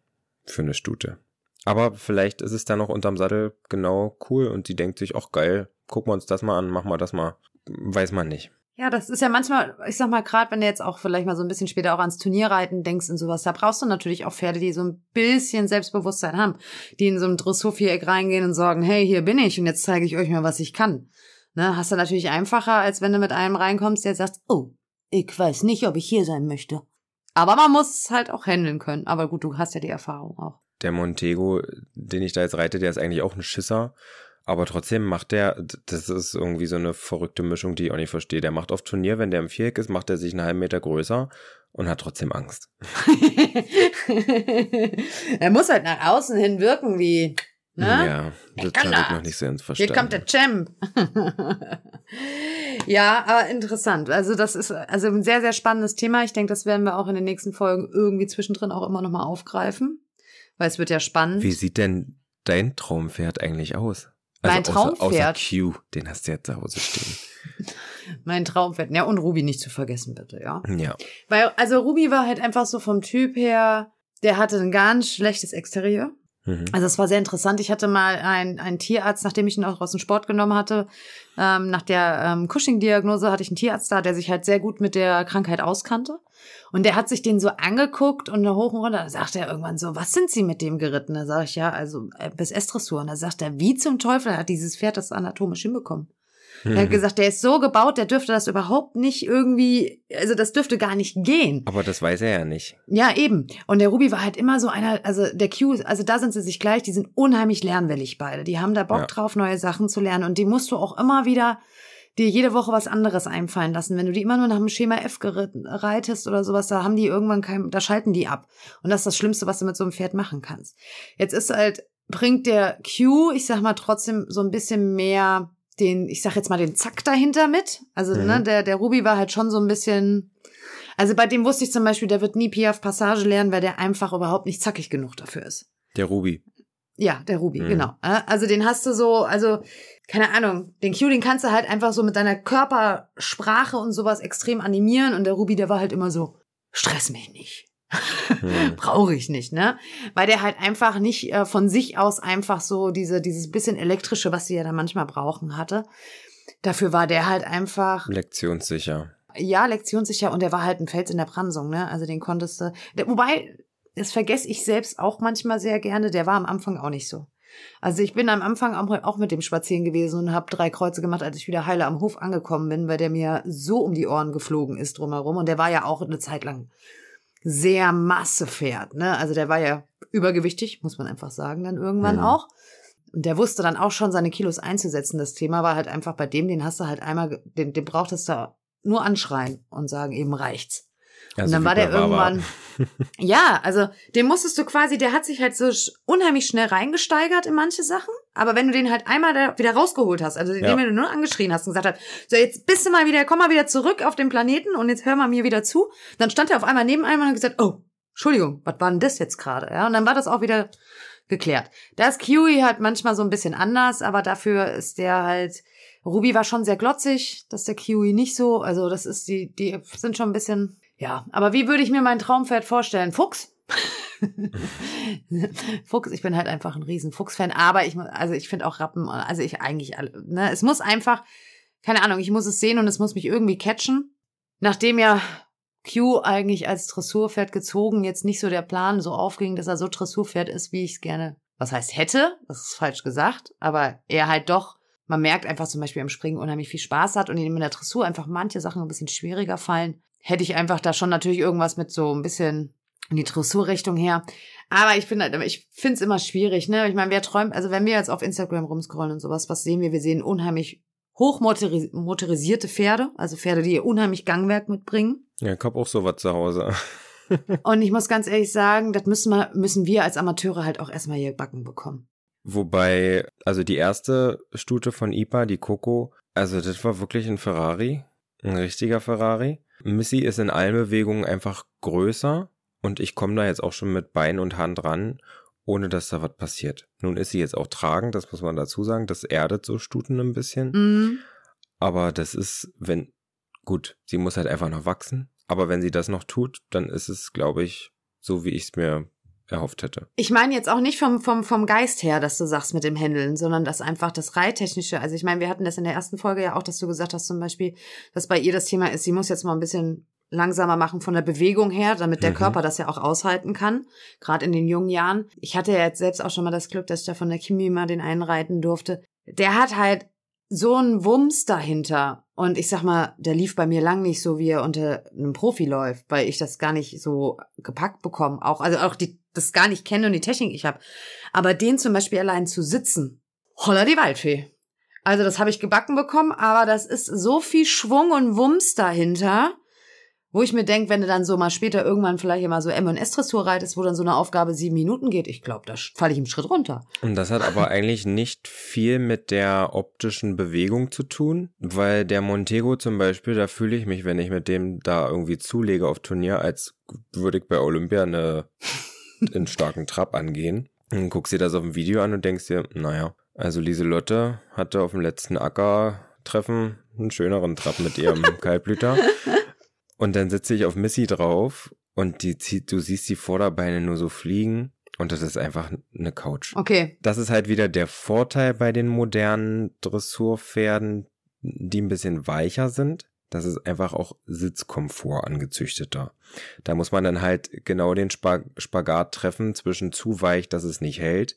für eine Stute. Aber vielleicht ist es dann noch unterm Sattel genau cool und die denkt sich, ach geil, gucken wir uns das mal an, machen wir das mal. Weiß man nicht. Ja, das ist ja manchmal, ich sag mal, gerade wenn du jetzt auch vielleicht mal so ein bisschen später auch ans Turnierreiten denkst und sowas, da brauchst du natürlich auch Pferde, die so ein bisschen Selbstbewusstsein haben, die in so ein Dressurviereck reingehen und sagen, hey, hier bin ich und jetzt zeige ich euch mal, was ich kann. Ne, hast du natürlich einfacher, als wenn du mit einem reinkommst, der sagt, oh, ich weiß nicht, ob ich hier sein möchte. Aber man muss halt auch handeln können. Aber gut, du hast ja die Erfahrung auch. Der Montego, den ich da jetzt reite, der ist eigentlich auch ein Schisser. Aber trotzdem macht der, das ist irgendwie so eine verrückte Mischung, die ich auch nicht verstehe. Der macht auf Turnier, wenn der im Viereck ist, macht er sich einen halben Meter größer und hat trotzdem Angst. er muss halt nach außen hin wirken wie, ne? Ja, das habe ich noch nicht so ins Verstanden. Hier kommt der Champ. ja, aber interessant. Also das ist also ein sehr, sehr spannendes Thema. Ich denke, das werden wir auch in den nächsten Folgen irgendwie zwischendrin auch immer nochmal aufgreifen. Weil es wird ja spannend. Wie sieht denn dein Traumpferd eigentlich aus? Also mein Traumpferd. Außer, außer Q, den hast du ja zu Hause stehen. mein Traumpferd. Ja, und Ruby nicht zu vergessen, bitte, ja. Ja. Weil, also Ruby war halt einfach so vom Typ her, der hatte ein ganz schlechtes Exterieur. Mhm. Also es war sehr interessant. Ich hatte mal einen, einen Tierarzt, nachdem ich ihn auch aus dem Sport genommen hatte, ähm, nach der ähm, Cushing-Diagnose hatte ich einen Tierarzt da, der sich halt sehr gut mit der Krankheit auskannte. Und der hat sich den so angeguckt und hoch und runter. Da sagt er irgendwann so, was sind Sie mit dem geritten? Da sage ich, ja, also äh, bis S-Dressur. Und da sagt er, wie zum Teufel hat dieses Pferd das anatomisch hinbekommen? Er hat gesagt, der ist so gebaut, der dürfte das überhaupt nicht irgendwie, also das dürfte gar nicht gehen. Aber das weiß er ja nicht. Ja, eben. Und der Ruby war halt immer so einer, also der Q, also da sind sie sich gleich, die sind unheimlich lernwillig beide. Die haben da Bock ja. drauf, neue Sachen zu lernen. Und die musst du auch immer wieder dir jede Woche was anderes einfallen lassen. Wenn du die immer nur nach dem Schema F reitest oder sowas, da haben die irgendwann kein, da schalten die ab. Und das ist das Schlimmste, was du mit so einem Pferd machen kannst. Jetzt ist halt, bringt der Q, ich sag mal trotzdem so ein bisschen mehr den, ich sag jetzt mal den Zack dahinter mit. Also, mhm. ne, der, der Ruby war halt schon so ein bisschen, also bei dem wusste ich zum Beispiel, der wird nie Piaf Passage lernen, weil der einfach überhaupt nicht zackig genug dafür ist. Der Ruby. Ja, der Ruby, mhm. genau. Also den hast du so, also keine Ahnung, den Q, den kannst du halt einfach so mit deiner Körpersprache und sowas extrem animieren und der Ruby, der war halt immer so, stress mich nicht. Hm. Brauche ich nicht, ne? Weil der halt einfach nicht äh, von sich aus einfach so diese, dieses bisschen elektrische, was sie ja da manchmal brauchen hatte. Dafür war der halt einfach. Lektionssicher. Ja, lektionssicher und der war halt ein Fels in der Pransung, ne? Also den konntest du. Der, wobei, das vergesse ich selbst auch manchmal sehr gerne, der war am Anfang auch nicht so. Also ich bin am Anfang auch mit dem Spazieren gewesen und habe drei Kreuze gemacht, als ich wieder heile am Hof angekommen bin, weil der mir so um die Ohren geflogen ist drumherum. Und der war ja auch eine Zeit lang sehr Massepferd, ne? Also der war ja übergewichtig, muss man einfach sagen, dann irgendwann mhm. auch. Und der wusste dann auch schon seine Kilos einzusetzen. Das Thema war halt einfach bei dem, den hast du halt einmal, den, den brauchtest du nur anschreien und sagen, eben reicht's. Ja, und dann war der irgendwann, ja, also den musstest du quasi, der hat sich halt so unheimlich schnell reingesteigert in manche Sachen. Aber wenn du den halt einmal da wieder rausgeholt hast, also ja. den du nur angeschrien hast und gesagt hast, so jetzt bist du mal wieder, komm mal wieder zurück auf den Planeten und jetzt hör mal mir wieder zu, dann stand er auf einmal neben einem und hat gesagt, oh, Entschuldigung, was war denn das jetzt gerade? Ja, und dann war das auch wieder geklärt. Das Kiwi halt manchmal so ein bisschen anders, aber dafür ist der halt, Ruby war schon sehr glotzig, das ist der Kiwi nicht so. Also das ist die, die sind schon ein bisschen ja, aber wie würde ich mir mein Traumpferd vorstellen? Fuchs? Fuchs, ich bin halt einfach ein riesen Fuchs-Fan, aber ich, also ich finde auch Rappen, also ich eigentlich, ne, es muss einfach, keine Ahnung, ich muss es sehen und es muss mich irgendwie catchen. Nachdem ja Q eigentlich als Dressurpferd gezogen jetzt nicht so der Plan so aufging, dass er so Dressurpferd ist, wie ich es gerne, was heißt hätte, das ist falsch gesagt, aber er halt doch, man merkt einfach zum Beispiel im Springen unheimlich viel Spaß hat und ihm in der Dressur einfach manche Sachen ein bisschen schwieriger fallen hätte ich einfach da schon natürlich irgendwas mit so ein bisschen in die Dressurrichtung her. Aber ich finde, ich finde es immer schwierig, ne? Ich meine, wer träumt, also wenn wir jetzt auf Instagram rumscrollen und sowas, was sehen wir? Wir sehen unheimlich hochmotorisierte Pferde, also Pferde, die ihr unheimlich Gangwerk mitbringen. Ja, ich hab auch sowas zu Hause. und ich muss ganz ehrlich sagen, das müssen wir, müssen wir als Amateure halt auch erstmal hier backen bekommen. Wobei, also die erste Stute von IPA, die Coco, also das war wirklich ein Ferrari. Ein richtiger Ferrari. Missy ist in allen Bewegungen einfach größer und ich komme da jetzt auch schon mit Bein und Hand ran, ohne dass da was passiert. Nun ist sie jetzt auch tragend, das muss man dazu sagen. Das erdet so Stuten ein bisschen. Mhm. Aber das ist, wenn, gut, sie muss halt einfach noch wachsen. Aber wenn sie das noch tut, dann ist es, glaube ich, so wie ich es mir erhofft hätte. Ich meine jetzt auch nicht vom, vom, vom Geist her, dass du sagst mit dem Händeln, sondern dass einfach das Reittechnische, also ich meine, wir hatten das in der ersten Folge ja auch, dass du gesagt hast zum Beispiel, dass bei ihr das Thema ist, sie muss jetzt mal ein bisschen langsamer machen von der Bewegung her, damit der Mhm. Körper das ja auch aushalten kann, gerade in den jungen Jahren. Ich hatte ja jetzt selbst auch schon mal das Glück, dass ich da von der Kimi mal den einreiten durfte. Der hat halt so einen Wumms dahinter. Und ich sag mal, der lief bei mir lang nicht so, wie er unter einem Profi läuft, weil ich das gar nicht so gepackt bekomme. Auch, also auch die, das gar nicht kenne und die Technik ich habe. Aber den zum Beispiel allein zu sitzen, holla die Waldfee. Also das habe ich gebacken bekommen, aber das ist so viel Schwung und Wumms dahinter, wo ich mir denke, wenn du dann so mal später irgendwann vielleicht immer so M&S-Dressur reitest, wo dann so eine Aufgabe sieben Minuten geht, ich glaube, da falle ich im Schritt runter. Und das hat aber eigentlich nicht viel mit der optischen Bewegung zu tun, weil der Montego zum Beispiel, da fühle ich mich, wenn ich mit dem da irgendwie zulege auf Turnier, als würde ich bei Olympia eine, einen starken Trab angehen. Und guckst dir das auf dem Video an und denkst dir, naja, also Lieselotte hatte auf dem letzten Acker-Treffen einen schöneren Trab mit ihrem Kaltblüter. Und dann sitze ich auf Missy drauf und die zieht, du siehst die Vorderbeine nur so fliegen und das ist einfach eine Couch. Okay. Das ist halt wieder der Vorteil bei den modernen Dressurpferden, die ein bisschen weicher sind. Das ist einfach auch Sitzkomfort angezüchteter. Da muss man dann halt genau den Spag Spagat treffen zwischen zu weich, dass es nicht hält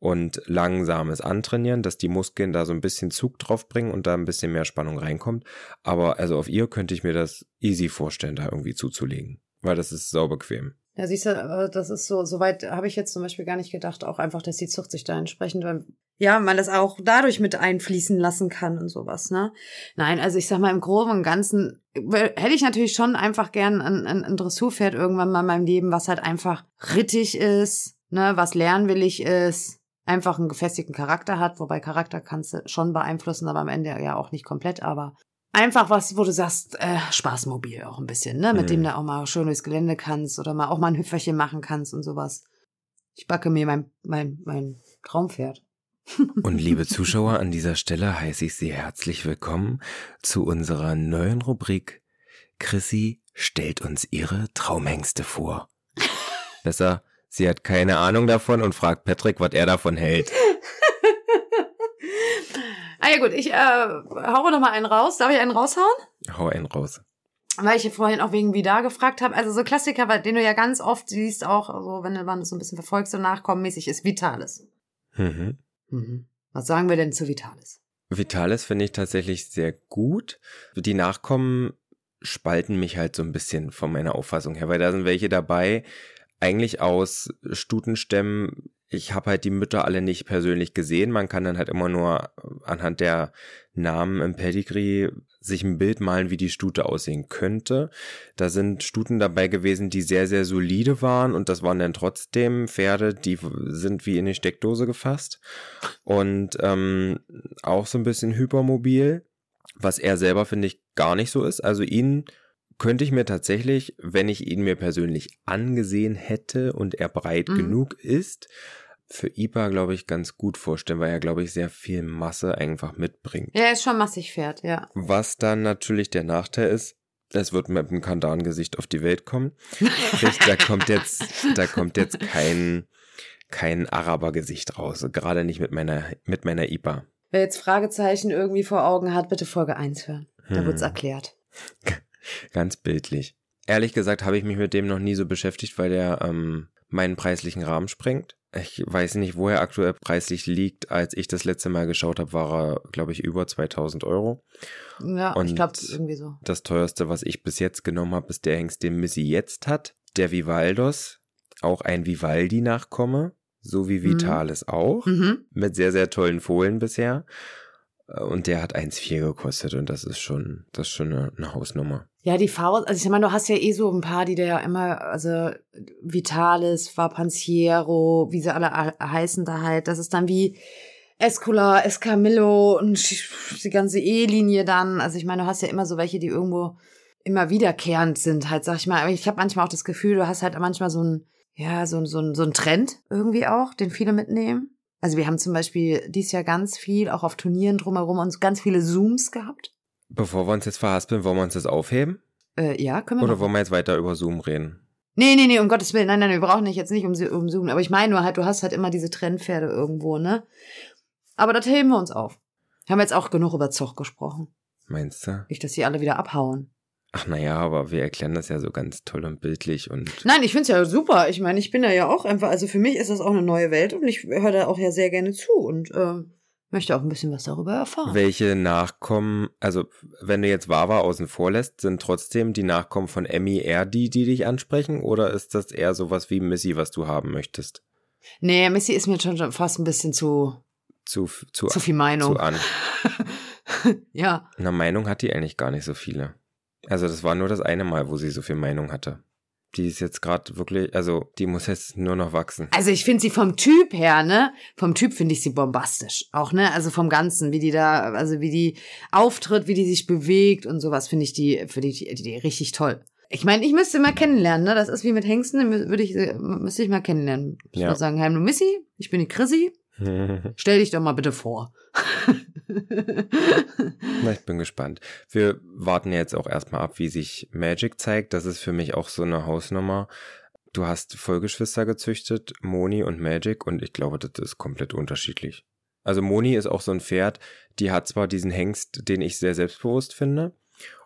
und langsames Antrainieren, dass die Muskeln da so ein bisschen Zug drauf bringen und da ein bisschen mehr Spannung reinkommt. Aber also auf ihr könnte ich mir das easy vorstellen, da irgendwie zuzulegen, weil das ist saubequem. Ja, siehst du, äh, das ist so, soweit habe ich jetzt zum Beispiel gar nicht gedacht, auch einfach, dass die Zucht sich da entsprechend, weil, ja, man das auch dadurch mit einfließen lassen kann und sowas, ne? Nein, also ich sag mal, im Groben und Ganzen äh, hätte ich natürlich schon einfach gern ein, ein, ein Dressurpferd irgendwann mal in meinem Leben, was halt einfach rittig ist, ne, was lernwillig ist, einfach einen gefestigten Charakter hat, wobei Charakter kannst du schon beeinflussen, aber am Ende ja auch nicht komplett, aber einfach was, wo du sagst, äh, Spaßmobil auch ein bisschen, ne? Mit Mhm. dem du auch mal schön durchs Gelände kannst oder mal auch mal ein Hüpferchen machen kannst und sowas. Ich backe mir mein, mein, mein Traumpferd. Und liebe Zuschauer, an dieser Stelle heiße ich Sie herzlich willkommen zu unserer neuen Rubrik Chrissy stellt uns ihre Traumhengste vor. Besser, sie hat keine Ahnung davon und fragt Patrick, was er davon hält. Ah ja gut, ich äh, haue noch mal einen raus. Darf ich einen raushauen? Hau einen raus. Weil ich vorhin auch wegen Vidar gefragt habe. Also so Klassiker, bei den du ja ganz oft siehst, auch so, wenn du man das so ein bisschen verfolgst, so nachkommenmäßig, ist Vitalis. Mhm. Mhm. Was sagen wir denn zu Vitalis? Vitalis finde ich tatsächlich sehr gut. Die Nachkommen spalten mich halt so ein bisschen von meiner Auffassung her, weil da sind welche dabei, eigentlich aus Stutenstämmen. Ich habe halt die Mütter alle nicht persönlich gesehen. Man kann dann halt immer nur anhand der Namen im Pedigree sich ein Bild malen, wie die Stute aussehen könnte. Da sind Stuten dabei gewesen, die sehr, sehr solide waren und das waren dann trotzdem Pferde, die sind wie in die Steckdose gefasst und ähm, auch so ein bisschen hypermobil, was er selber, finde ich, gar nicht so ist. Also ihn könnte ich mir tatsächlich, wenn ich ihn mir persönlich angesehen hätte und er breit Mhm. genug ist, für IPA, glaube ich, ganz gut vorstellen, weil er, glaube ich, sehr viel Masse einfach mitbringt. Ja, er ist schon massig Pferd, ja. Was dann natürlich der Nachteil ist, es wird mit einem Kandangesicht auf die Welt kommen. Da kommt jetzt, da kommt jetzt kein, kein Arabergesicht raus. Gerade nicht mit meiner, mit meiner IPA. Wer jetzt Fragezeichen irgendwie vor Augen hat, bitte Folge 1 hören. Da Hm. wird's erklärt. Ganz bildlich. Ehrlich gesagt habe ich mich mit dem noch nie so beschäftigt, weil der ähm, meinen preislichen Rahmen sprengt. Ich weiß nicht, wo er aktuell preislich liegt. Als ich das letzte Mal geschaut habe, war er, glaube ich, über 2000 Euro. Ja, ich Und- glaube irgendwie so. Das teuerste, was ich bis jetzt genommen habe, ist der Hengst, den Missy jetzt hat. Der Vivaldos, auch ein Vivaldi-Nachkomme, so wie Mhm. Vitalis auch, Mhm. mit sehr, sehr tollen Fohlen bisher. Und der hat 1,4 gekostet und das ist schon, das ist schon eine, eine Hausnummer. Ja, die Faust, also ich meine, du hast ja eh so ein paar, die da ja immer, also Vitalis, Vapanciero, wie sie alle he- heißen da halt, das ist dann wie, Escola, Escamillo und die ganze E-Linie dann. Also ich meine, du hast ja immer so welche, die irgendwo immer wiederkehrend sind, halt, sag ich mal. Aber ich habe manchmal auch das Gefühl, du hast halt manchmal so ein, ja, so, so, so ein Trend irgendwie auch, den viele mitnehmen. Also wir haben zum Beispiel dieses Jahr ganz viel, auch auf Turnieren drumherum, uns ganz viele Zooms gehabt. Bevor wir uns jetzt verhaspeln, wollen wir uns das aufheben? Äh, ja, können wir Oder wollen wir jetzt weiter über Zoom reden? Nee, nee, nee, um Gottes Willen. Nein, nein, wir brauchen nicht jetzt nicht um, um Zoom. Aber ich meine nur halt, du hast halt immer diese Trendpferde irgendwo, ne? Aber das heben wir uns auf. Haben wir jetzt auch genug über Zoch gesprochen. Meinst du? Nicht, dass die alle wieder abhauen. Ach naja, aber wir erklären das ja so ganz toll und bildlich und Nein, ich find's ja super. Ich meine, ich bin da ja auch einfach, also für mich ist das auch eine neue Welt und ich höre da auch ja sehr gerne zu und äh, möchte auch ein bisschen was darüber erfahren. welche Nachkommen, also wenn du jetzt Wawa außen vor lässt, sind trotzdem die Nachkommen von Emmy eher die, die dich ansprechen oder ist das eher sowas wie Missy, was du haben möchtest? Nee, Missy ist mir schon fast ein bisschen zu, Zu, zu, zu viel Meinung. zu an. ja. Na, Meinung hat die eigentlich gar nicht so viele. Also das war nur das eine Mal, wo sie so viel Meinung hatte. Die ist jetzt gerade wirklich, also die muss jetzt nur noch wachsen. Also ich finde sie vom Typ her, ne? Vom Typ finde ich sie bombastisch. Auch, ne? Also vom Ganzen, wie die da, also wie die auftritt, wie die sich bewegt und sowas, finde ich die, finde ich die, die richtig toll. Ich meine, ich müsste mal kennenlernen, ne? Das ist wie mit Hengsten, würde ich, äh, müsste ich mal kennenlernen. Ich Ja. würde sagen, heim du Missy, ich bin die Chrissy, stell dich doch mal bitte vor. Na, ich bin gespannt. Wir warten jetzt auch erstmal ab, wie sich Magic zeigt. Das ist für mich auch so eine Hausnummer. Du hast Vollgeschwister gezüchtet, Moni und Magic, und ich glaube, das ist komplett unterschiedlich. Also Moni ist auch so ein Pferd, die hat zwar diesen Hengst, den ich sehr selbstbewusst finde,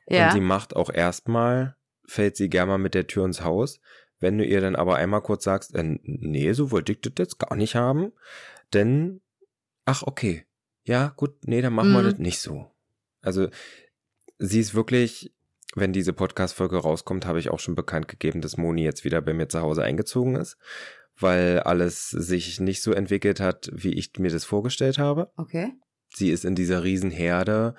ja. und die macht auch erstmal, fällt sie gerne mal mit der Tür ins Haus. Wenn du ihr dann aber einmal kurz sagst, äh, nee, so wollte ich das jetzt gar nicht haben, denn, ach, okay, ja, gut, nee, dann machen wir Mhm. das nicht so. Also, sie ist wirklich, wenn diese Podcast-Folge rauskommt, habe ich auch schon bekannt gegeben, dass Moni jetzt wieder bei mir zu Hause eingezogen ist, weil alles sich nicht so entwickelt hat, wie ich mir das vorgestellt habe Okay. sie ist in dieser Riesenherde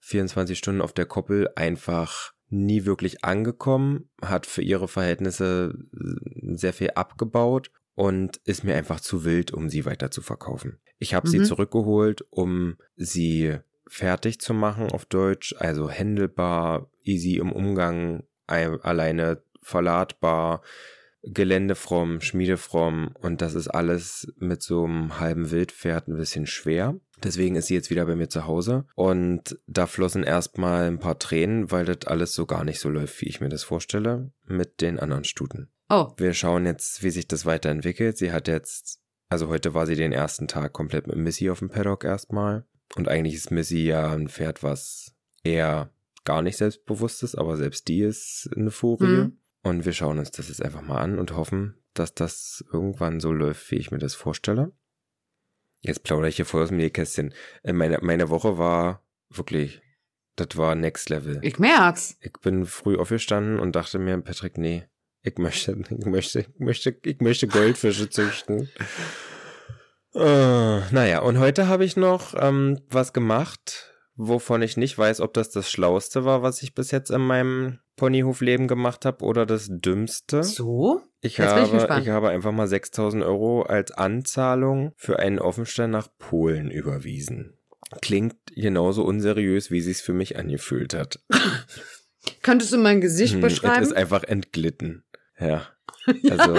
24 Stunden auf der Koppel einfach nie wirklich angekommen, hat für ihre Verhältnisse äh, sehr viel abgebaut und ist mir einfach zu wild, um sie weiter zu verkaufen. Ich habe sie Mhm. zurückgeholt, um sie fertig zu machen auf Deutsch, also händelbar, easy im Umgang, ein- alleine verladbar, geländefromm, schmiedefromm und das ist alles mit so einem halben Wildpferd ein bisschen schwer. Deswegen ist sie jetzt wieder bei mir zu Hause und da flossen erstmal ein paar Tränen, weil das alles so gar nicht so läuft, wie ich mir das vorstelle, mit den anderen Stuten. Oh, Wir schauen jetzt, wie sich das weiterentwickelt. Sie hat jetzt, also heute war sie den ersten Tag komplett mit Missy auf dem Paddock erstmal. Und eigentlich ist Missy ja ein Pferd, was eher gar nicht selbstbewusst ist, aber selbst die ist eine Furie. Mhm. Und wir schauen uns das jetzt einfach mal an und hoffen, dass das irgendwann so läuft, wie ich mir das vorstelle. Jetzt plaudere ich hier voll aus dem Nähkästchen. Äh, Meine, meine Woche war wirklich, das war Next Level. ich merk's. Ich bin früh aufgestanden und dachte mir, Patrick, nee, ich möchte, ich möchte, ich möchte, ich möchte Goldfische züchten. Äh, naja, und heute habe ich noch ähm, was gemacht, wovon ich nicht weiß, ob das das Schlauste war, was ich bis jetzt in meinem Ponyhofleben gemacht habe oder das Dümmste. So? Ich Jetzt bin ich habe, gespannt. ich habe einfach mal 6000 Euro als Anzahlung für einen Offenstein nach Polen überwiesen. Klingt genauso unseriös, wie sich's für mich angefühlt hat. Könntest du mein Gesicht Hm, beschreiben? Es ist einfach entglitten. Ja. Also,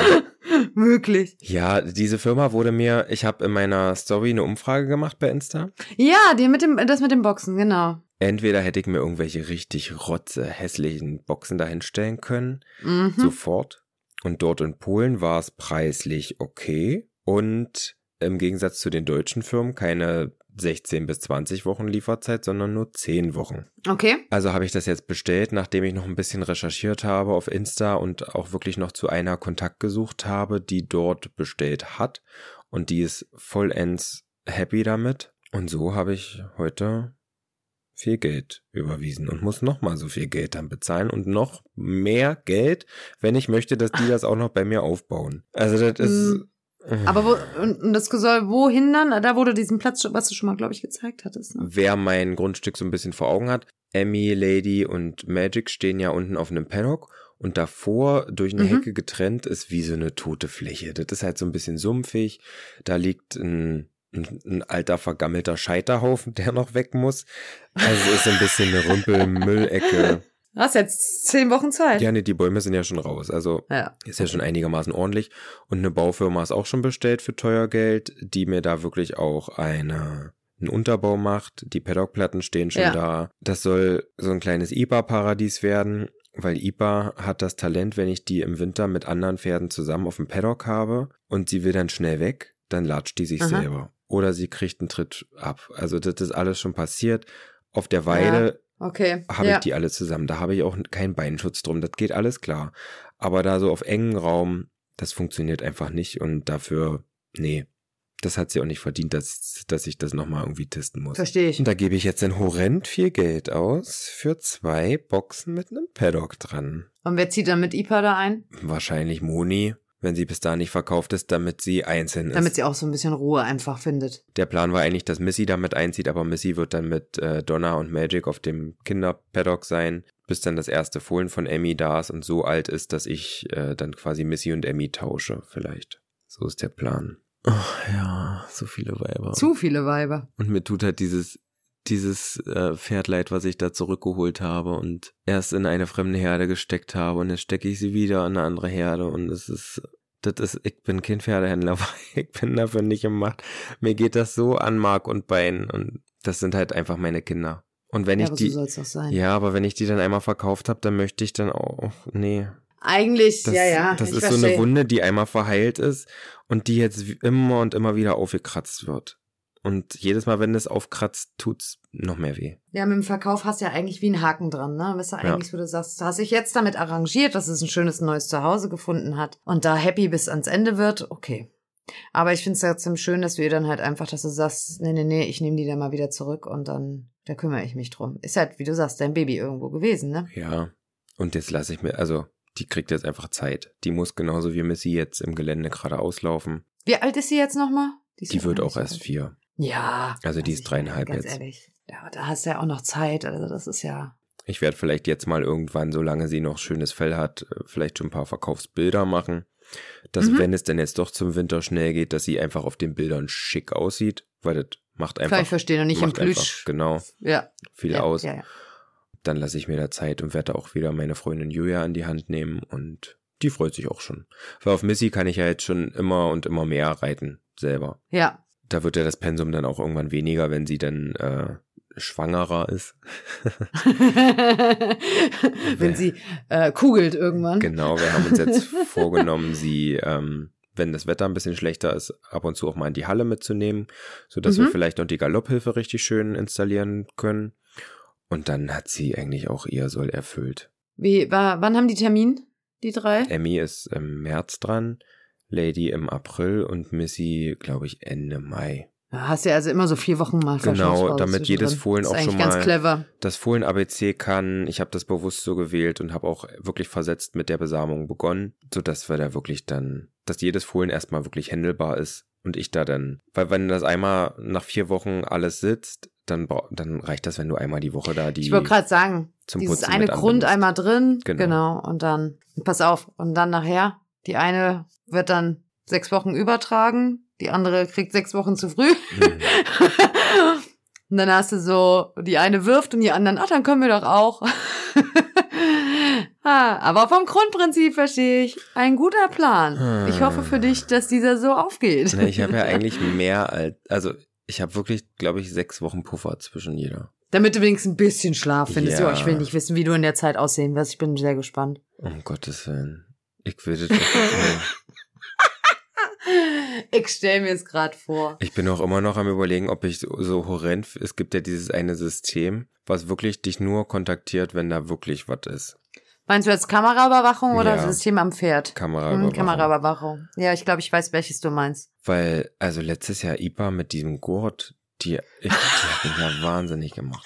Wirklich. ja, diese Firma wurde mir, ich habe in meiner Story eine Umfrage gemacht bei Insta. Ja, die mit dem, das mit dem Boxen, genau. Entweder hätte ich mir irgendwelche richtig rotze, hässlichen Boxen dahinstellen können, Mhm. sofort. Und dort in Polen war es preislich okay. Und im Gegensatz zu den deutschen Firmen keine 16 bis 20 Wochen Lieferzeit, sondern nur 10 Wochen. Okay. Also habe ich das jetzt bestellt, nachdem ich noch ein bisschen recherchiert habe auf Insta und auch wirklich noch zu einer Kontakt gesucht habe, die dort bestellt hat. Und die ist vollends happy damit. Und so habe ich heute viel Geld überwiesen und muss nochmal so viel Geld dann bezahlen und noch mehr Geld, wenn ich möchte, dass die das auch noch bei mir aufbauen. Also das ist. Aber wo, und das soll wohin dann? Da wurde diesen Platz, was du schon mal, glaube ich, gezeigt hattest. Ne? wer mein Grundstück so ein bisschen vor Augen hat, Emmy, Lady und Magic stehen ja unten auf einem Paddock und davor durch eine Mhm. Hecke getrennt ist wie so eine tote Fläche. Das ist halt so ein bisschen sumpfig. Da liegt ein, ein, ein alter vergammelter Scheiterhaufen, der noch weg muss. Also ist ein bisschen eine Rümpel-Müllecke. Du hast jetzt zehn Wochen Zeit. Ja, nee, die Bäume sind ja schon raus. Also Ja. ist ja schon einigermaßen ordentlich. Und eine Baufirma ist auch schon bestellt für teuer Geld, die mir da wirklich auch eine, einen Unterbau macht. Die Paddockplatten stehen schon Ja. da. Das soll so ein kleines IPA-Paradies werden, weil IPA hat das Talent, wenn ich die im Winter mit anderen Pferden zusammen auf dem Paddock habe und sie will dann schnell weg, dann latscht die sich Aha. selber. Oder sie kriegt einen Tritt ab. Also das ist alles schon passiert. Auf der Weide Okay. habe ja. ich die alle zusammen. Da habe ich auch keinen Beinschutz drum. Das geht alles klar. Aber da so auf engen Raum, das funktioniert einfach nicht und dafür, nee, das hat sie auch nicht verdient, dass, dass ich das nochmal irgendwie testen muss. Verstehe ich. Und da gebe ich jetzt dann horrend viel Geld aus für zwei Boxen mit einem Paddock dran. Und wer zieht dann mit IPA da ein? Wahrscheinlich Moni, wenn sie bis da nicht verkauft ist, damit sie einzeln ist. Damit sie auch so ein bisschen Ruhe einfach findet. Der Plan war eigentlich, dass Missy damit einzieht, aber Missy wird dann mit äh, Donna und Magic auf dem Kinderpaddock sein, bis dann das erste Fohlen von Emmy da ist und so alt ist, dass ich äh, dann quasi Missy und Emmy tausche, vielleicht. So ist der Plan. Ach ja, so viele Weiber. Zu viele Weiber. Und mir tut halt dieses dieses äh, Pferd leid, was ich da zurückgeholt habe und erst in eine fremde Herde gesteckt habe und jetzt stecke ich sie wieder in eine andere Herde und es ist das ist, ich bin kein Pferdehändler, ich bin dafür nicht gemacht. Mir geht das so an Mark und Bein und das sind halt einfach meine Kinder. Und wenn Ja, ich die, so ja, aber wenn ich die dann einmal verkauft habe, dann möchte ich dann auch, nee, Eigentlich, das, ja, ja. das ist so verstehe. eine Wunde, die einmal verheilt ist und die jetzt immer und immer wieder aufgekratzt wird. Und jedes Mal, wenn es aufkratzt, tut's noch mehr weh. Ja, mit dem Verkauf hast du ja eigentlich wie einen Haken dran, ne? Weißt du eigentlich, wo du sagst, du hast dich jetzt damit arrangiert, dass es ein schönes neues Zuhause gefunden hat und da happy bis ans Ende wird, okay. Aber ich finde es trotzdem schön, dass du ihr dann halt einfach, dass du sagst, nee, nee, nee, ich nehme die dann mal wieder zurück und dann, da kümmere ich mich drum. Ist halt, wie du sagst, dein Baby irgendwo gewesen, ne? Ja. Und jetzt lasse ich mir, also, die kriegt jetzt einfach Zeit. Die muss genauso wie Missy jetzt im Gelände gerade auslaufen. Wie alt ist sie jetzt nochmal? Die noch wird auch erst alt. vier. Ja. Also die weiß ist dreieinhalb ganz jetzt. ehrlich. Ja, da hast du ja auch noch Zeit, also das ist ja. Ich werde vielleicht jetzt mal irgendwann, solange sie noch schönes Fell hat, äh, vielleicht schon ein paar Verkaufsbilder machen. Dass, Mhm. wenn es denn jetzt doch zum Winter schnell geht, dass sie einfach auf den Bildern schick aussieht, weil das macht einfach, ich verstehen, und nicht im Plüsch. genau, Ja. viel ja, aus. Ja, ja. Dann lasse ich mir da Zeit und werde auch wieder meine Freundin Julia an die Hand nehmen und die freut sich auch schon. Weil auf Missy kann ich ja jetzt schon immer und immer mehr reiten, selber. ja. Da wird ja das Pensum dann auch irgendwann weniger, wenn sie dann äh, schwangerer ist. Wenn sie äh, kugelt irgendwann. Genau, wir haben uns jetzt vorgenommen, sie, ähm, wenn das Wetter ein bisschen schlechter ist, ab und zu auch mal in die Halle mitzunehmen, sodass Mhm. wir vielleicht noch die Galopphilfe richtig schön installieren können. Und dann hat sie eigentlich auch ihr Soll erfüllt. Wie, war, wann haben die Termin, die drei? Emmy ist im März dran, Lady im April und Missy, glaube ich, Ende Mai. Da hast du ja also immer so vier Wochen mal Genau, damit jedes. Fohlen das auch schon mal- clever. Das Fohlen-ABC kann, ich habe das bewusst so gewählt und habe auch wirklich versetzt mit der Besamung begonnen, sodass wir da wirklich dann, dass jedes Fohlen erstmal wirklich händelbar ist und ich da dann, weil wenn das einmal nach vier Wochen alles sitzt, dann, dann reicht das, wenn du einmal die Woche da die. Ich wollte gerade sagen, zum dieses Putzen eine Grund einmal drin, Genau. genau. und dann, pass auf, und dann nachher, die eine wird dann sechs Wochen übertragen, die andere kriegt sechs Wochen zu früh. Hm. und dann hast du so, die eine wirft und die anderen, ach, dann können wir doch auch. ah, aber vom Grundprinzip verstehe ich, ein guter Plan. Ich hoffe für dich, dass dieser so aufgeht. Ne, ich habe ja eigentlich mehr als, also ich habe wirklich, glaube ich, sechs Wochen Puffer zwischen jeder. Damit du wenigstens ein bisschen Schlaf findest. Ja. Ja. ich will nicht wissen, wie du in der Zeit aussehen wirst. Ich bin sehr gespannt. Um Gottes Willen. Ich will das Ich stell mir es gerade vor. Ich bin auch immer noch am überlegen, ob ich so, so horrend, es gibt ja dieses eine System, was wirklich dich nur kontaktiert, wenn da wirklich was ist. Meinst du jetzt Kameraüberwachung oder Ja. System am Pferd? Kameraüberwachung. Hm, Kameraüberwachung. Ja, ich glaube, ich weiß, welches du meinst. Weil, also letztes Jahr IPA mit diesem Gurt, die, ich, die hat mich ja wahnsinnig gemacht.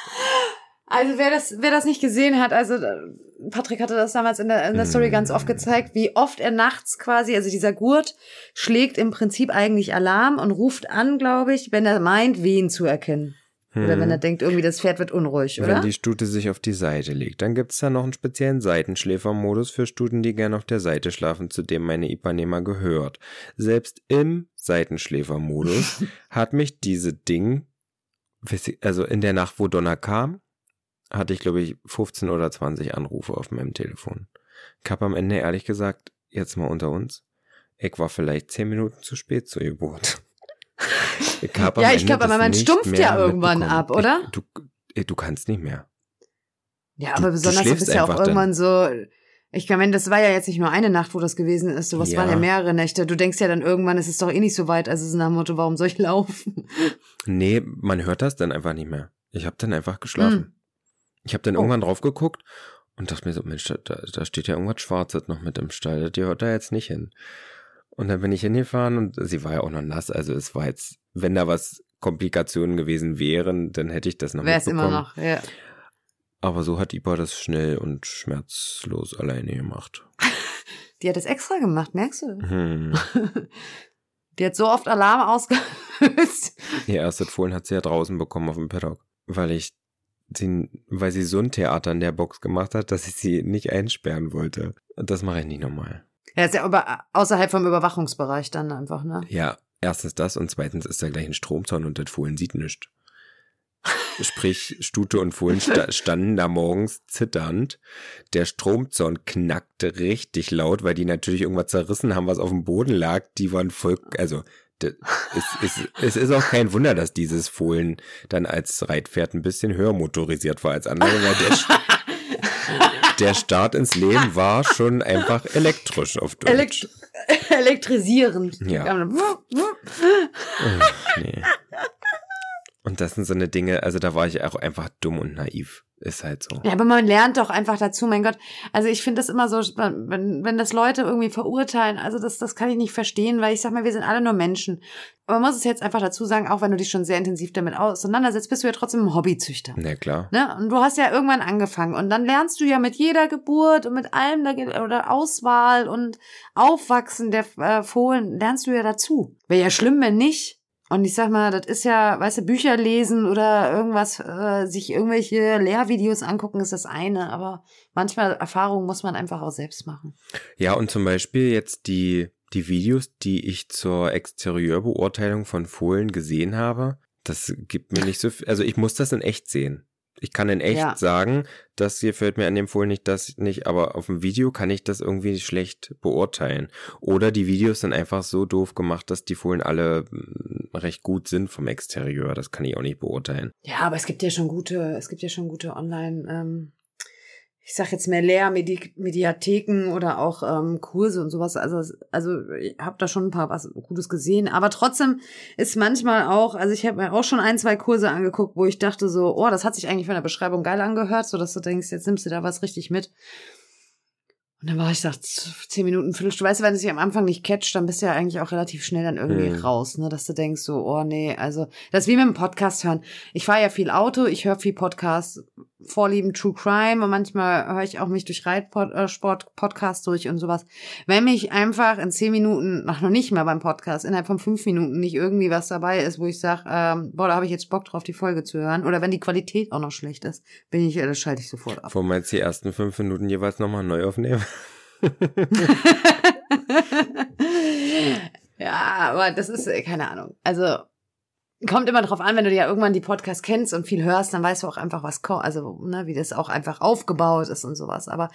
Also wer das, wer das nicht gesehen hat, also äh, Patrick hatte das damals in der, in der Story Mm. ganz oft gezeigt, wie oft er nachts quasi, also dieser Gurt schlägt im Prinzip eigentlich Alarm und ruft an, glaube ich, wenn er meint, Wehen zu erkennen. Oder wenn er denkt, irgendwie das Pferd wird unruhig, oder? Wenn die Stute sich auf die Seite legt. Dann gibt's da noch einen speziellen Seitenschläfermodus für Stuten, die gern auf der Seite schlafen, zu dem meine Ipanema gehört. Selbst im Seitenschläfermodus hat mich diese Ding, also in der Nacht, wo Donner kam, hatte ich, glaube ich, 15 oder 20 Anrufe auf meinem Telefon. Ich habe am Ende ehrlich gesagt, jetzt mal unter uns, ich war vielleicht 10 Minuten zu spät zur Geburt. Ich ja, ich glaube, aber man stumpft ja irgendwann ab, oder? Ich, du, du kannst nicht mehr. Ja, aber du, besonders du bist ja auch irgendwann dann. so. Ich meine, das war ja jetzt nicht nur eine Nacht, wo das gewesen ist. Sowas ja. waren ja mehrere Nächte. Du denkst ja dann irgendwann, es ist doch eh nicht so weit. Also es ist nach dem Motto, warum soll ich laufen? Nee, man hört das dann einfach nicht mehr. Ich habe dann einfach geschlafen. Ich habe dann oh. irgendwann drauf geguckt und dachte mir so, Mensch, da, da steht ja irgendwas Schwarzes noch mit im Stall. Die hört da jetzt nicht hin. Und dann bin ich hingefahren und sie war ja auch noch nass. Also es war jetzt, wenn da was Komplikationen gewesen wären, dann hätte ich das noch Wär's mitbekommen. immer noch, ja. Aber so hat Ipa das schnell und schmerzlos alleine gemacht. Die hat das extra gemacht, merkst du? Hm. Die hat so oft Alarm ausgelöst. Ihr erstes Fohlen hat sie ja draußen bekommen auf dem Paddock, weil ich sie, weil sie so ein Theater in der Box gemacht hat, dass ich sie nicht einsperren wollte. Das mache ich nicht nochmal. Ja, ist ja über, außerhalb vom Überwachungsbereich dann einfach, ne? Ja, erstens das und zweitens ist da gleich ein Stromzaun und das Fohlen sieht nichts. Sprich, Stute und Fohlen sta standen da morgens zitternd. Der Stromzaun knackte richtig laut, weil die natürlich irgendwas zerrissen haben, was auf dem Boden lag. Die waren voll, also es, es, es ist auch kein Wunder, dass dieses Fohlen dann als Reitpferd ein bisschen höher motorisiert war als andere, weil der, der Start ins Leben war schon einfach elektrisch auf Deutsch. Elekt elektrisierend. Ja. oh, nee. Und das sind so eine Dinge, also da war ich auch einfach dumm und naiv. Ist halt so. Ja, aber man lernt doch einfach dazu, mein Gott. Also ich finde das immer so, wenn, wenn das Leute irgendwie verurteilen, also das, das kann ich nicht verstehen, weil ich sag mal, wir sind alle nur Menschen. Aber man muss es jetzt einfach dazu sagen, auch wenn du dich schon sehr intensiv damit auseinandersetzt, bist du ja trotzdem ein Hobbyzüchter. Na klar. Ne? Und du hast ja irgendwann angefangen. Und dann lernst du ja mit jeder Geburt und mit allem oder Auswahl und Aufwachsen der äh, Fohlen, lernst du ja dazu. Wäre ja schlimm, wenn nicht. Und ich sag mal, das ist ja, weißt du, Bücher lesen oder irgendwas, äh, sich irgendwelche Lehrvideos angucken, ist das eine, aber manchmal Erfahrungen muss man einfach auch selbst machen. Ja, und zum Beispiel jetzt die, die Videos, die ich zur Exterieurbeurteilung von Fohlen gesehen habe, das gibt mir nicht so viel, also ich muss das in echt sehen. Ich kann in echt ja. sagen, das hier fällt mir an dem Fohlen nicht, das nicht, aber auf dem Video kann ich das irgendwie schlecht beurteilen. Oder die Videos sind einfach so doof gemacht, dass die Fohlen alle mm, recht gut sind vom Exterieur. Das kann ich auch nicht beurteilen. Ja, aber es gibt ja schon gute, es gibt ja schon gute Online, ähm, ich sag jetzt mehr Lehrmediatheken oder auch ähm, Kurse und sowas. Also, also ich habe da schon ein paar was Gutes gesehen. Aber trotzdem ist manchmal auch, also ich habe mir auch schon ein, zwei Kurse angeguckt, wo ich dachte so, oh, das hat sich eigentlich von der Beschreibung geil angehört, so dass du denkst, jetzt nimmst du da was richtig mit. Und dann war ich, dachte, zehn Minuten, Viertelstunde. Weißt du, wenn es sich am Anfang nicht catcht, dann bist du ja eigentlich auch relativ schnell dann irgendwie mhm. raus, ne? Dass du denkst so, oh nee, also das ist wie mit dem Podcast hören. Ich fahre ja viel Auto, ich höre viel Podcast, Vorlieben True Crime und manchmal höre ich auch mich durch Reitsport-Podcast durch und sowas. Wenn mich einfach in zehn Minuten, noch nicht mal beim Podcast, innerhalb von fünf Minuten nicht irgendwie was dabei ist, wo ich sage, ähm, boah, da habe ich jetzt Bock drauf, die Folge zu hören. Oder wenn die Qualität auch noch schlecht ist, bin ich, das schalte ich sofort ab. Wo meinst du die ersten fünf Minuten jeweils nochmal neu aufnehmen? ja, aber das ist, äh, keine Ahnung. Also, kommt immer drauf an, wenn du ja irgendwann die Podcasts kennst und viel hörst, dann weißt du auch einfach, was kommt, also, ne, wie das auch einfach aufgebaut ist und sowas. Aber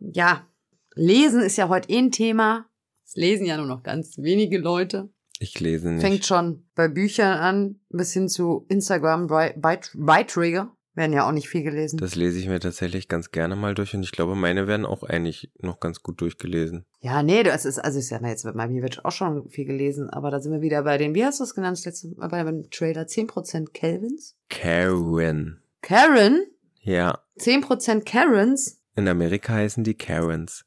ja, lesen ist ja heute eh ein Thema. Es lesen ja nur noch ganz wenige Leute. Ich lese nicht. Fängt schon bei Büchern an, bis hin zu Instagram, Beiträge. Werden ja auch nicht viel gelesen. Das lese ich mir tatsächlich ganz gerne mal durch und ich glaube, meine werden auch eigentlich noch ganz gut durchgelesen. Ja, nee, das ist, also ich sag mal jetzt, bei mir wird auch schon viel gelesen, aber da sind wir wieder bei den, wie hast du es genannt, das letzte Mal bei dem Trailer? 10% Kelvins? Karen. Karen? Ja. 10% Karens? In Amerika heißen die Karens.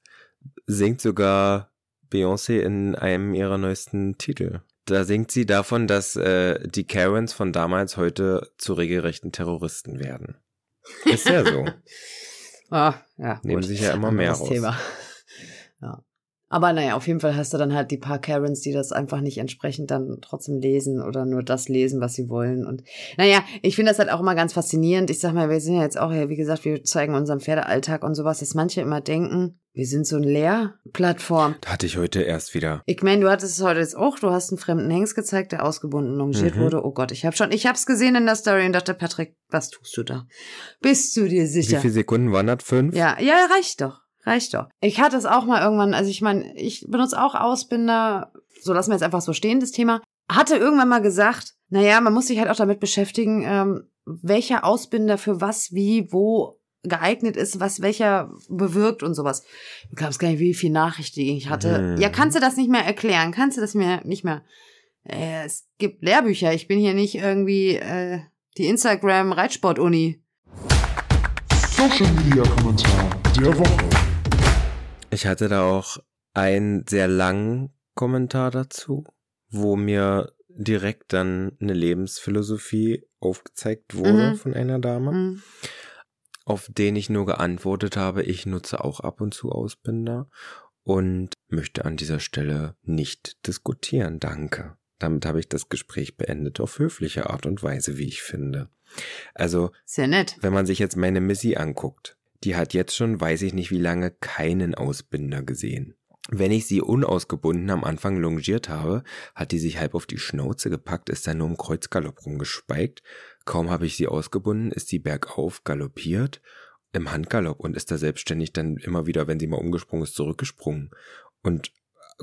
Singt sogar Beyoncé in einem ihrer neuesten Titel. Da singt sie davon, dass äh, die Karens von damals heute zu regelrechten Terroristen werden. Ist ja so. ah, ja. Nehmen gut. sich ja immer mehr raus. Thema. Ja. Aber naja, auf jeden Fall hast du dann halt die paar Karens, die das einfach nicht entsprechend dann trotzdem lesen oder nur das lesen, was sie wollen. Und naja, ich finde das halt auch immer ganz faszinierend. Ich sag mal, wir sind ja jetzt auch, ja, wie gesagt, wir zeigen unseren Pferdealltag und sowas, dass manche immer denken, wir sind so eine Lehrplattform. Hatte ich heute erst wieder. Ich meine, du hattest es heute jetzt auch, du hast einen fremden Hengst gezeigt, der ausgebunden longiert Mhm. wurde. Oh Gott, ich habe schon, ich hab's gesehen in der Story und dachte, Patrick, was tust du da? Bist du dir Wie sicher? viele Sekunden waren das? Fünf? Ja, ja, reicht doch. Reicht doch. Ich hatte es auch mal irgendwann, also ich meine, ich benutze auch Ausbinder, so lassen wir jetzt einfach so stehen, das Thema. Hatte irgendwann mal gesagt, naja, man muss sich halt auch damit beschäftigen, ähm, welcher Ausbinder für was, wie, wo geeignet ist, was welcher bewirkt und sowas. Du glaubst gar nicht, wie viel Nachrichten ich hatte. Mhm. Ja, kannst du das nicht mehr erklären? Kannst du das mir nicht mehr? Äh, es gibt Lehrbücher. Ich bin hier nicht irgendwie äh, die Instagram-Reitsport-Uni. Social Media Kommentar der Woche. Ich hatte da auch einen sehr langen Kommentar dazu, wo mir direkt dann eine Lebensphilosophie aufgezeigt wurde Mhm. von einer Dame, Mhm. auf den ich nur geantwortet habe, ich nutze auch ab und zu Ausbinder und möchte an dieser Stelle nicht diskutieren. Danke. Damit habe ich das Gespräch beendet auf höfliche Art und Weise, wie ich finde. Also Sehr nett. wenn man sich jetzt meine Missy anguckt, die hat jetzt schon, weiß ich nicht wie lange, keinen Ausbinder gesehen. Wenn ich sie unausgebunden am Anfang longiert habe, hat die sich halb auf die Schnauze gepackt, ist dann nur im Kreuzgalopp rumgespeikt. Kaum habe ich sie ausgebunden, ist sie bergauf galoppiert im Handgalopp und ist da selbstständig dann immer wieder, wenn sie mal umgesprungen ist, zurückgesprungen und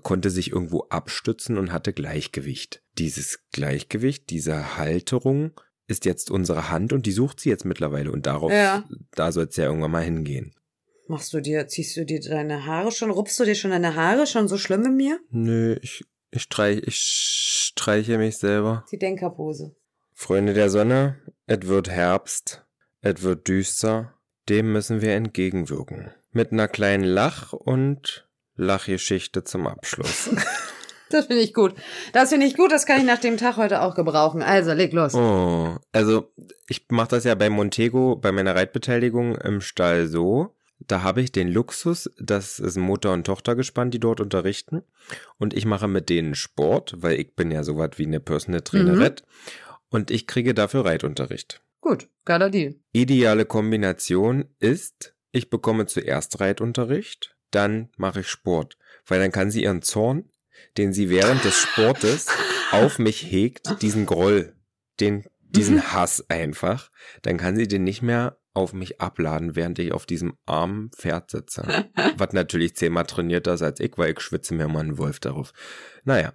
konnte sich irgendwo abstützen und hatte Gleichgewicht. Dieses Gleichgewicht, diese Halterung ist jetzt unsere Hand und die sucht sie jetzt mittlerweile und darauf, Ja. da soll es ja irgendwann mal hingehen. Machst du dir, ziehst du dir deine Haare schon, rupfst du dir schon deine Haare schon so schlimm in mir? Nö, ich, ich, streich, ich streiche mich selber. Die Denkerpose. Freunde der Sonne, es wird Herbst, es wird düster, dem müssen wir entgegenwirken. Mit einer kleinen Lach- und Lachgeschichte zum Abschluss. Das finde ich gut. Das finde ich gut, das kann ich nach dem Tag heute auch gebrauchen. Also, leg los. Oh, also ich mache das ja bei Montego, bei meiner Reitbeteiligung im Stall so. Da habe ich den Luxus, das ist Mutter und Tochter gespannt, die dort unterrichten. Und ich mache mit denen Sport, weil ich bin ja so was wie eine Personal Trainerin. Und ich kriege dafür Reitunterricht. Gut, geiler Deal. Ideale Kombination ist, ich bekomme zuerst Reitunterricht, dann mache ich Sport. Weil dann kann sie ihren Zorn, den sie während des Sportes auf mich hegt, diesen Groll, den, diesen Hass einfach, dann kann sie den nicht mehr auf mich abladen, während ich auf diesem armen Pferd sitze. Was natürlich zehnmal trainierter ist als ich, weil ich schwitze mir mal einen Wolf darauf. Naja,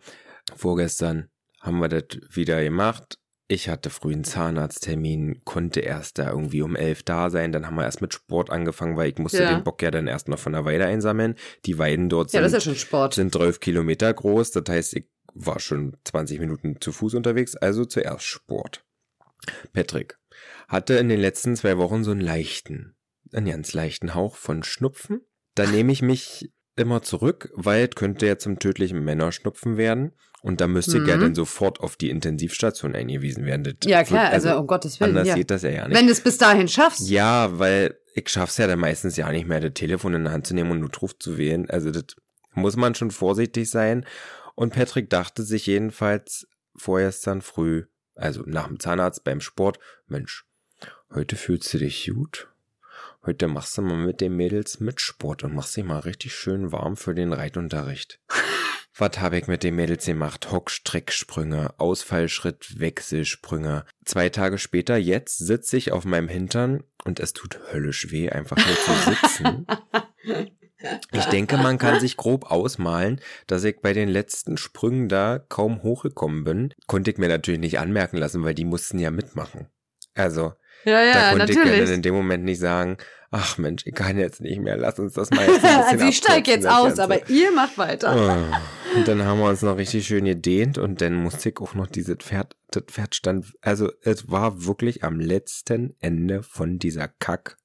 vorgestern haben wir das wieder gemacht. Ich hatte früh einen Zahnarzttermin, konnte erst da irgendwie um elf da sein. Dann haben wir erst mit Sport angefangen, weil ich musste Ja. den Bock ja dann erst noch von der Weide einsammeln. Die Weiden dort sind, ja sind 12 Kilometer groß. Das heißt, ich war schon 20 Minuten zu Fuß unterwegs, also zuerst Sport. Patrick hatte in den letzten zwei Wochen so einen leichten, einen ganz leichten Hauch von Schnupfen. Da nehme ich mich immer zurück, weil es könnte ja zum tödlichen Männerschnupfen werden. Und da müsste ich ja Mhm. dann sofort auf die Intensivstation eingewiesen werden. Das Ja, klar, wird- also, um Gottes Willen. anders Ja. geht das ja, ja nicht. Wenn du es bis dahin schaffst. Ja, weil ich schaff's ja dann meistens ja nicht mehr, das Telefon in der Hand zu nehmen und Notruf zu wählen. Also das muss man schon vorsichtig sein. Und Patrick dachte sich jedenfalls vorgestern früh, also nach dem Zahnarzt beim Sport, Mensch, heute fühlst du dich gut. Heute machst du mal mit den Mädels mit Sport und machst dich mal richtig schön warm für den Reitunterricht. Was habe ich mit den Mädels gemacht? Hockstrecksprünge, Ausfallschritt, Wechselsprünge. Zwei Tage später, jetzt sitze ich auf meinem Hintern und es tut höllisch weh, einfach nur zu sitzen. Ich denke, man kann sich grob ausmalen, dass ich bei den letzten Sprüngen da kaum hochgekommen bin. Konnte ich mir natürlich nicht anmerken lassen, weil die mussten ja mitmachen. Also, Ja, ja, da konnte ich ja dann natürlich. in dem Moment nicht sagen, ach Mensch, ich kann jetzt nicht mehr, lass uns das mal jetzt ein bisschen Sie steigt abkürzen, jetzt aus, Ganze. aber ihr macht weiter. Oh. Und dann haben wir uns noch richtig schön gedehnt und dann musste ich auch noch dieses Pferd, das Pferd stand, also es war wirklich am letzten Ende von dieser Kack,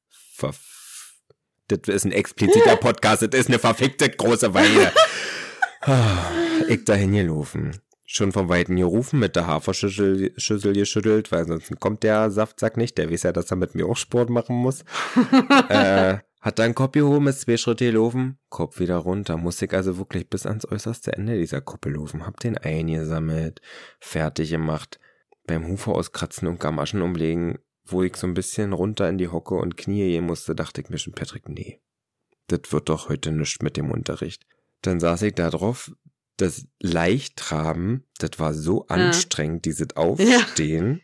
das ist ein expliziter Podcast, das ist eine verfickte große Weile. Ah, Ich dahin gelaufen. Schon vom Weiten gerufen, mit der Haferschüssel Schüssel geschüttelt, weil sonst kommt der Saftsack nicht. Der weiß ja, dass er mit mir auch Sport machen muss. äh, hat dann Kopf gehoben, ist zwei Schritte gelaufen, Kopf wieder runter. Muss ich also wirklich bis ans äußerste Ende dieser Kuppel laufen. Hab den eingesammelt, fertig gemacht. Beim Hufer auskratzen und Gamaschen umlegen, wo ich so ein bisschen runter in die Hocke und Knie gehen musste, dachte ich mir schon, Patrick, nee. Das wird doch heute nichts mit dem Unterricht. Dann saß ich da drauf, das Leichttraben, das war so anstrengend, dieses Aufstehen.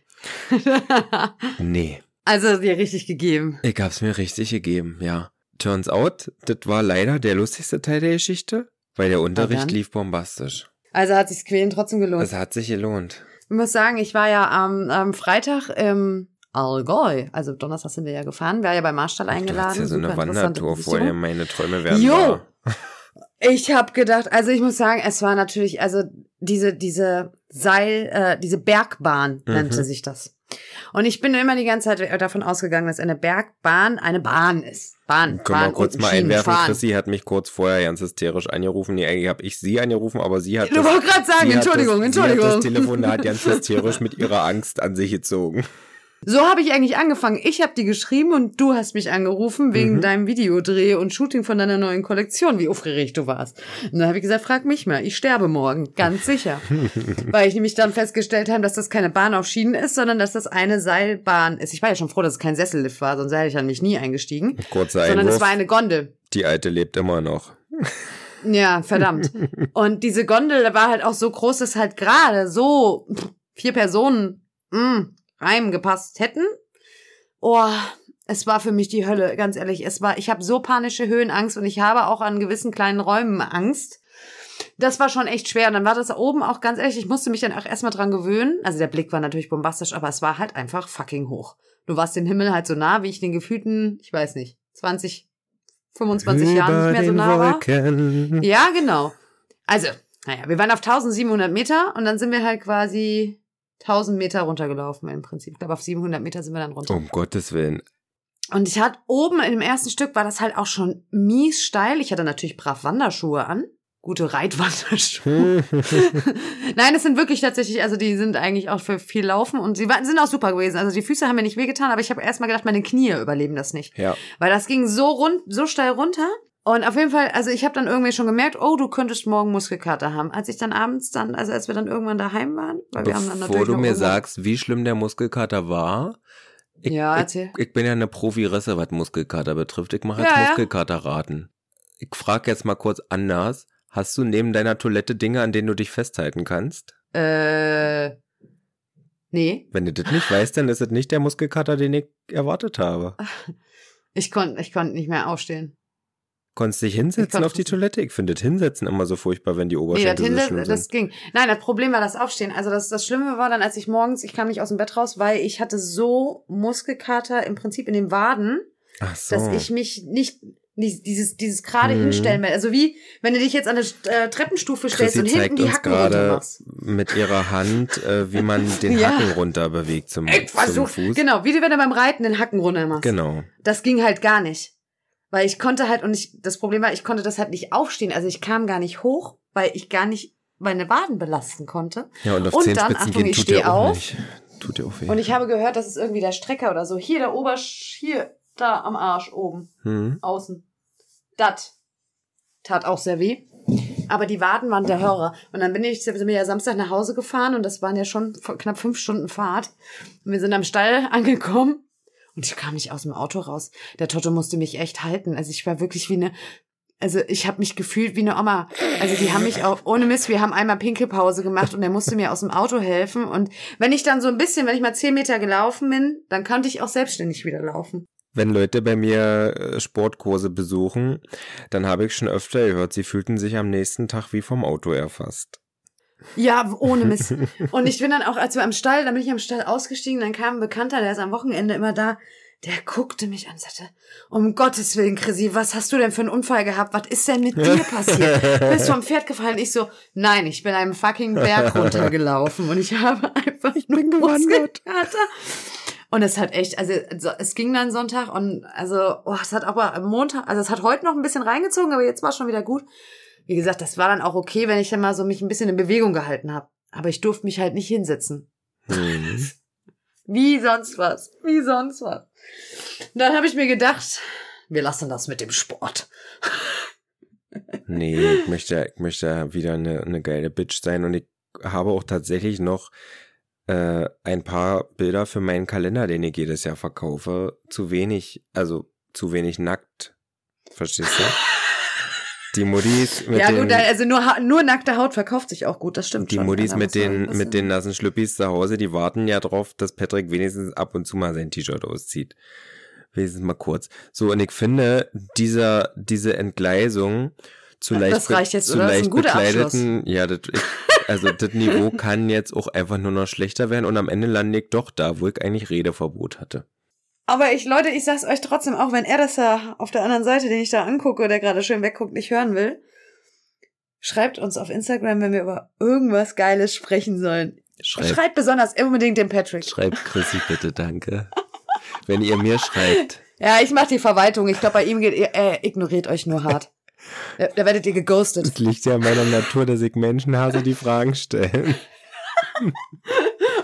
Nee. also dir richtig gegeben. Ich hab's mir richtig gegeben, ja. Turns out, das war leider der lustigste Teil der Geschichte, weil der Unterricht lief bombastisch. Also hat sich Quälen trotzdem gelohnt. Es hat sich gelohnt. Ich muss sagen, ich war ja am, am Freitag im Allgäu, also Donnerstag sind wir ja gefahren, war ja bei Marstall Du eingeladen. hast ja so eine Wandertour vorher, meine Träume werden Jo! wahr. Ich habe gedacht, also ich muss sagen, es war natürlich, also diese, diese Seil, äh, diese Bergbahn Mhm. nannte sich das. Und ich bin immer die ganze Zeit davon ausgegangen, dass eine Bergbahn eine Bahn ist. Bahn. Können Bahn wir kurz mal Schienen einwerfen, fahren. Chrissy hat mich kurz vorher ganz hysterisch angerufen. Nee, eigentlich habe ich sie angerufen, aber sie hat Du wolltest gerade sagen, Entschuldigung, das, Entschuldigung. Sie hat das Telefonat ganz hysterisch mit ihrer Angst an sich gezogen. So habe ich eigentlich angefangen. Ich habe die geschrieben und du hast mich angerufen wegen Mhm. deinem Videodreh und Shooting von deiner neuen Kollektion, wie aufgeregt du warst. Und dann habe ich gesagt, frag mich mal, ich sterbe morgen, ganz sicher. Weil ich nämlich dann festgestellt habe, dass das keine Bahn auf Schienen ist, sondern dass das eine Seilbahn ist. Ich war ja schon froh, dass es kein Sessellift war, sonst wäre ich an mich nie eingestiegen. Kurzer Sondern es Einwurf, war eine Gondel. die alte lebt immer noch. Ja, verdammt. Und diese Gondel war halt auch so groß, dass halt gerade so vier Personen mh, reingepasst hätten. Oh, es war für mich die Hölle, ganz ehrlich. Es war, ich habe so panische Höhenangst und ich habe auch an gewissen kleinen Räumen Angst. Das war schon echt schwer. Und dann war das oben auch ganz ehrlich, ich musste mich dann auch erstmal dran gewöhnen. Also der Blick war natürlich bombastisch, aber es war halt einfach fucking hoch. Du warst dem Himmel halt so nah, wie ich den gefühlten, ich weiß nicht, 20, 25 Jahren nicht mehr so den nah war. Wolken. Ja, genau. Also, naja, wir waren auf 1700 Meter und dann sind wir halt quasi 1000 Meter runtergelaufen im Prinzip. Ich glaube, auf 700 Meter sind wir dann runter. Um Gottes Willen. Und ich hatte oben im ersten Stück war das halt auch schon mies steil. Ich hatte natürlich brav Wanderschuhe an. Gute Reitwanderschuhe. Nein, es sind wirklich tatsächlich, also die sind eigentlich auch für viel Laufen und sie waren, sind auch super gewesen. Also die Füße haben mir nicht wehgetan, aber ich habe erstmal gedacht, meine Knie überleben das nicht. ja. Weil das ging so rund, so steil runter. Und auf jeden Fall, also ich habe dann irgendwie schon gemerkt, oh, du könntest morgen Muskelkater haben. Als ich dann abends dann, also als wir dann irgendwann daheim waren, weil wir haben dann Bevor natürlich du noch mir sagst, wie schlimm der Muskelkater war, ich, Ja, ich, erzähl. ich bin ja eine Profi-Risse, was Muskelkater betrifft. Ich mache jetzt ja. Muskelkaterraten. Ich frage jetzt mal kurz anders. Hast du neben deiner Toilette Dinge, an denen du dich festhalten kannst? Äh, nee, Wenn du das nicht weißt, dann ist es nicht der Muskelkater, den ich erwartet habe. ich konnte ich konnte nicht mehr aufstehen. Konntest dich Ich hinsetzen auf die. Toilette? Ich finde das Hinsetzen immer so furchtbar, wenn die Nee, das, Oberschenkel so schlimm das sind. ging. Nein, das Problem war das Aufstehen. Also das, das Schlimme war dann, als ich morgens, ich kam nicht aus dem Bett raus, weil ich hatte so Muskelkater im Prinzip in den Waden, Ach so. dass ich mich nicht, dieses, dieses gerade Mhm. hinstellen will. Also wie, wenn du dich jetzt an eine äh, Treppenstufe stellst Chrissy und hinten die Hacken runter gerade machst. mit ihrer Hand, äh, wie man den Ja. Hacken runter bewegt zum, Ich zum Fuß. genau, wie du, wenn du beim Reiten den Hacken runter machst. Genau. Das ging halt gar nicht. Weil ich konnte halt, und ich, das Problem war, ich konnte das halt nicht aufstehen. Also ich kam gar nicht hoch, weil ich gar nicht meine Waden belasten konnte. Ja, und auf Und dann, Achtung, gehen ich tut steh ja auch auf. nicht. Tut ja auch weh. Und ich habe gehört, das ist irgendwie der Strecker oder so. Hier, der Obersch, hier, da am Arsch oben, hm? außen. Dat. Tat auch sehr weh. Aber die Waden waren der Hörer. Und dann bin ich, sind wir ja Samstag nach Hause gefahren und das waren ja schon knapp fünf Stunden Fahrt. Und wir sind am Stall angekommen und ich kam nicht aus dem Auto raus. Der Toto musste mich echt halten. Also ich war wirklich wie eine, also ich habe mich gefühlt wie eine Oma. Also die haben mich auch, ohne Mist, wir haben einmal Pinkelpause gemacht und er musste mir aus dem Auto helfen. Und wenn ich dann so ein bisschen, wenn ich mal zehn Meter gelaufen bin, dann konnte ich auch selbstständig wieder laufen. Wenn Leute bei mir äh, Sportkurse besuchen, dann habe ich schon öfter gehört, sie fühlten sich am nächsten Tag wie vom Auto erfasst. Ja, ohne Mist. Und ich bin dann auch, als wir am Stall, dann bin ich am Stall ausgestiegen, dann kam ein Bekannter, der ist am Wochenende immer da, der guckte mich an und sagte, um Gottes Willen, Chrissy, was hast du denn für einen Unfall gehabt? Was ist denn mit dir passiert? Bist du vom Pferd gefallen? Ich so, nein, ich bin einen fucking Berg runtergelaufen und ich habe einfach ich bin gewandert. Und es hat echt, also so- es ging dann Sonntag und also, oh, es hat aber am Montag, also es hat heute noch ein bisschen reingezogen, aber jetzt war es schon wieder gut. Wie gesagt, das war dann auch okay, wenn ich dann mal so mich ein bisschen in Bewegung gehalten habe. Aber ich durfte mich halt nicht hinsetzen. Hm. Wie sonst was. Wie sonst was. Dann habe ich mir gedacht, wir lassen das mit dem Sport. Nee, ich möchte, ich möchte wieder eine, eine geile Bitch sein und ich habe auch tatsächlich noch äh, ein paar Bilder für meinen Kalender, den ich jedes Jahr verkaufe, zu wenig, also zu wenig nackt. Verstehst du? Die Muddis mit ja den, gut, also nur, nur nackte Haut verkauft sich auch gut, das stimmt die schon. Muddis Da mit den, mit den nassen Schlüppis zu Hause, die warten ja drauf, dass Patrick wenigstens ab und zu mal sein T-Shirt auszieht. Wenigstens mal kurz. So, und ich finde, dieser, diese Entgleisung zu leicht, das reicht jetzt, zu oder? Leicht bekleideten, ja, das, ich, also das Niveau kann jetzt auch einfach nur noch schlechter werden und am Ende lande ich doch da, wo ich eigentlich Redeverbot hatte. Aber ich, Leute, ich sag's euch trotzdem, auch wenn er das da auf der anderen Seite, den ich da angucke, der gerade schön wegguckt, nicht hören will, schreibt uns auf Instagram, wenn wir über irgendwas Geiles sprechen sollen. Schreibt, Schreibt besonders unbedingt den Patrick. schreibt Chrissy bitte, danke. Wenn ihr mir schreibt, Ja, ich mach die Verwaltung. Ich glaube, bei ihm geht, er ignoriert euch nur hart. Da, da werdet ihr geghostet. es liegt ja in meiner Natur, dass ich Menschen hasse, die Fragen stellen.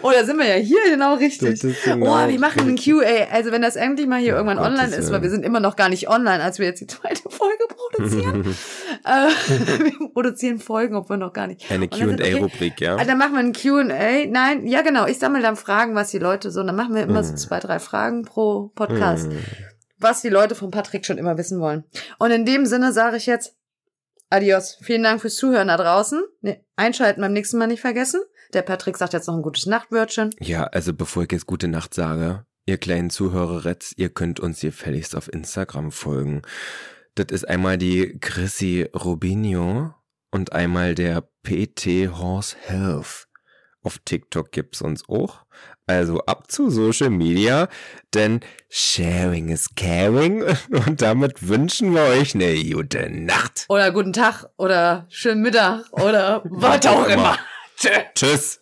Oh, da sind wir ja hier genau richtig. Genau oh, wir machen ein. QA. Also wenn das endlich mal hier Ja, irgendwann Gottes online ist, weil wir sind immer noch gar nicht online, als wir jetzt die zweite Folge produzieren. äh, wir produzieren Folgen, obwohl noch gar nicht. Eine sind- okay, Q&A-Rubrik, ja? Also dann machen wir ein Q&A. Nein, ja genau. Ich sammle dann Fragen, was die Leute so. Dann machen wir immer so Mhm. zwei, drei Fragen pro Podcast, Hm. was die Leute von Patrick schon immer wissen wollen. Und in dem Sinne sage ich jetzt Adios. Vielen Dank fürs Zuhören da draußen. Nee, einschalten beim nächsten Mal nicht vergessen. Der Patrick sagt jetzt noch ein gutes Nachtwörtchen. Ja, also bevor ich jetzt gute Nacht sage, ihr kleinen Zuhöreretz, ihr könnt uns gefälligst auf Instagram folgen. Das ist einmal die Chrissy Rubinho und einmal der PT Horse Health. Auf TikTok gibt's uns auch. Also ab zu Social Media, denn Sharing is Caring und damit wünschen wir euch eine gute Nacht. Oder guten Tag oder schönen Mittag oder was auch immer. Tschüss.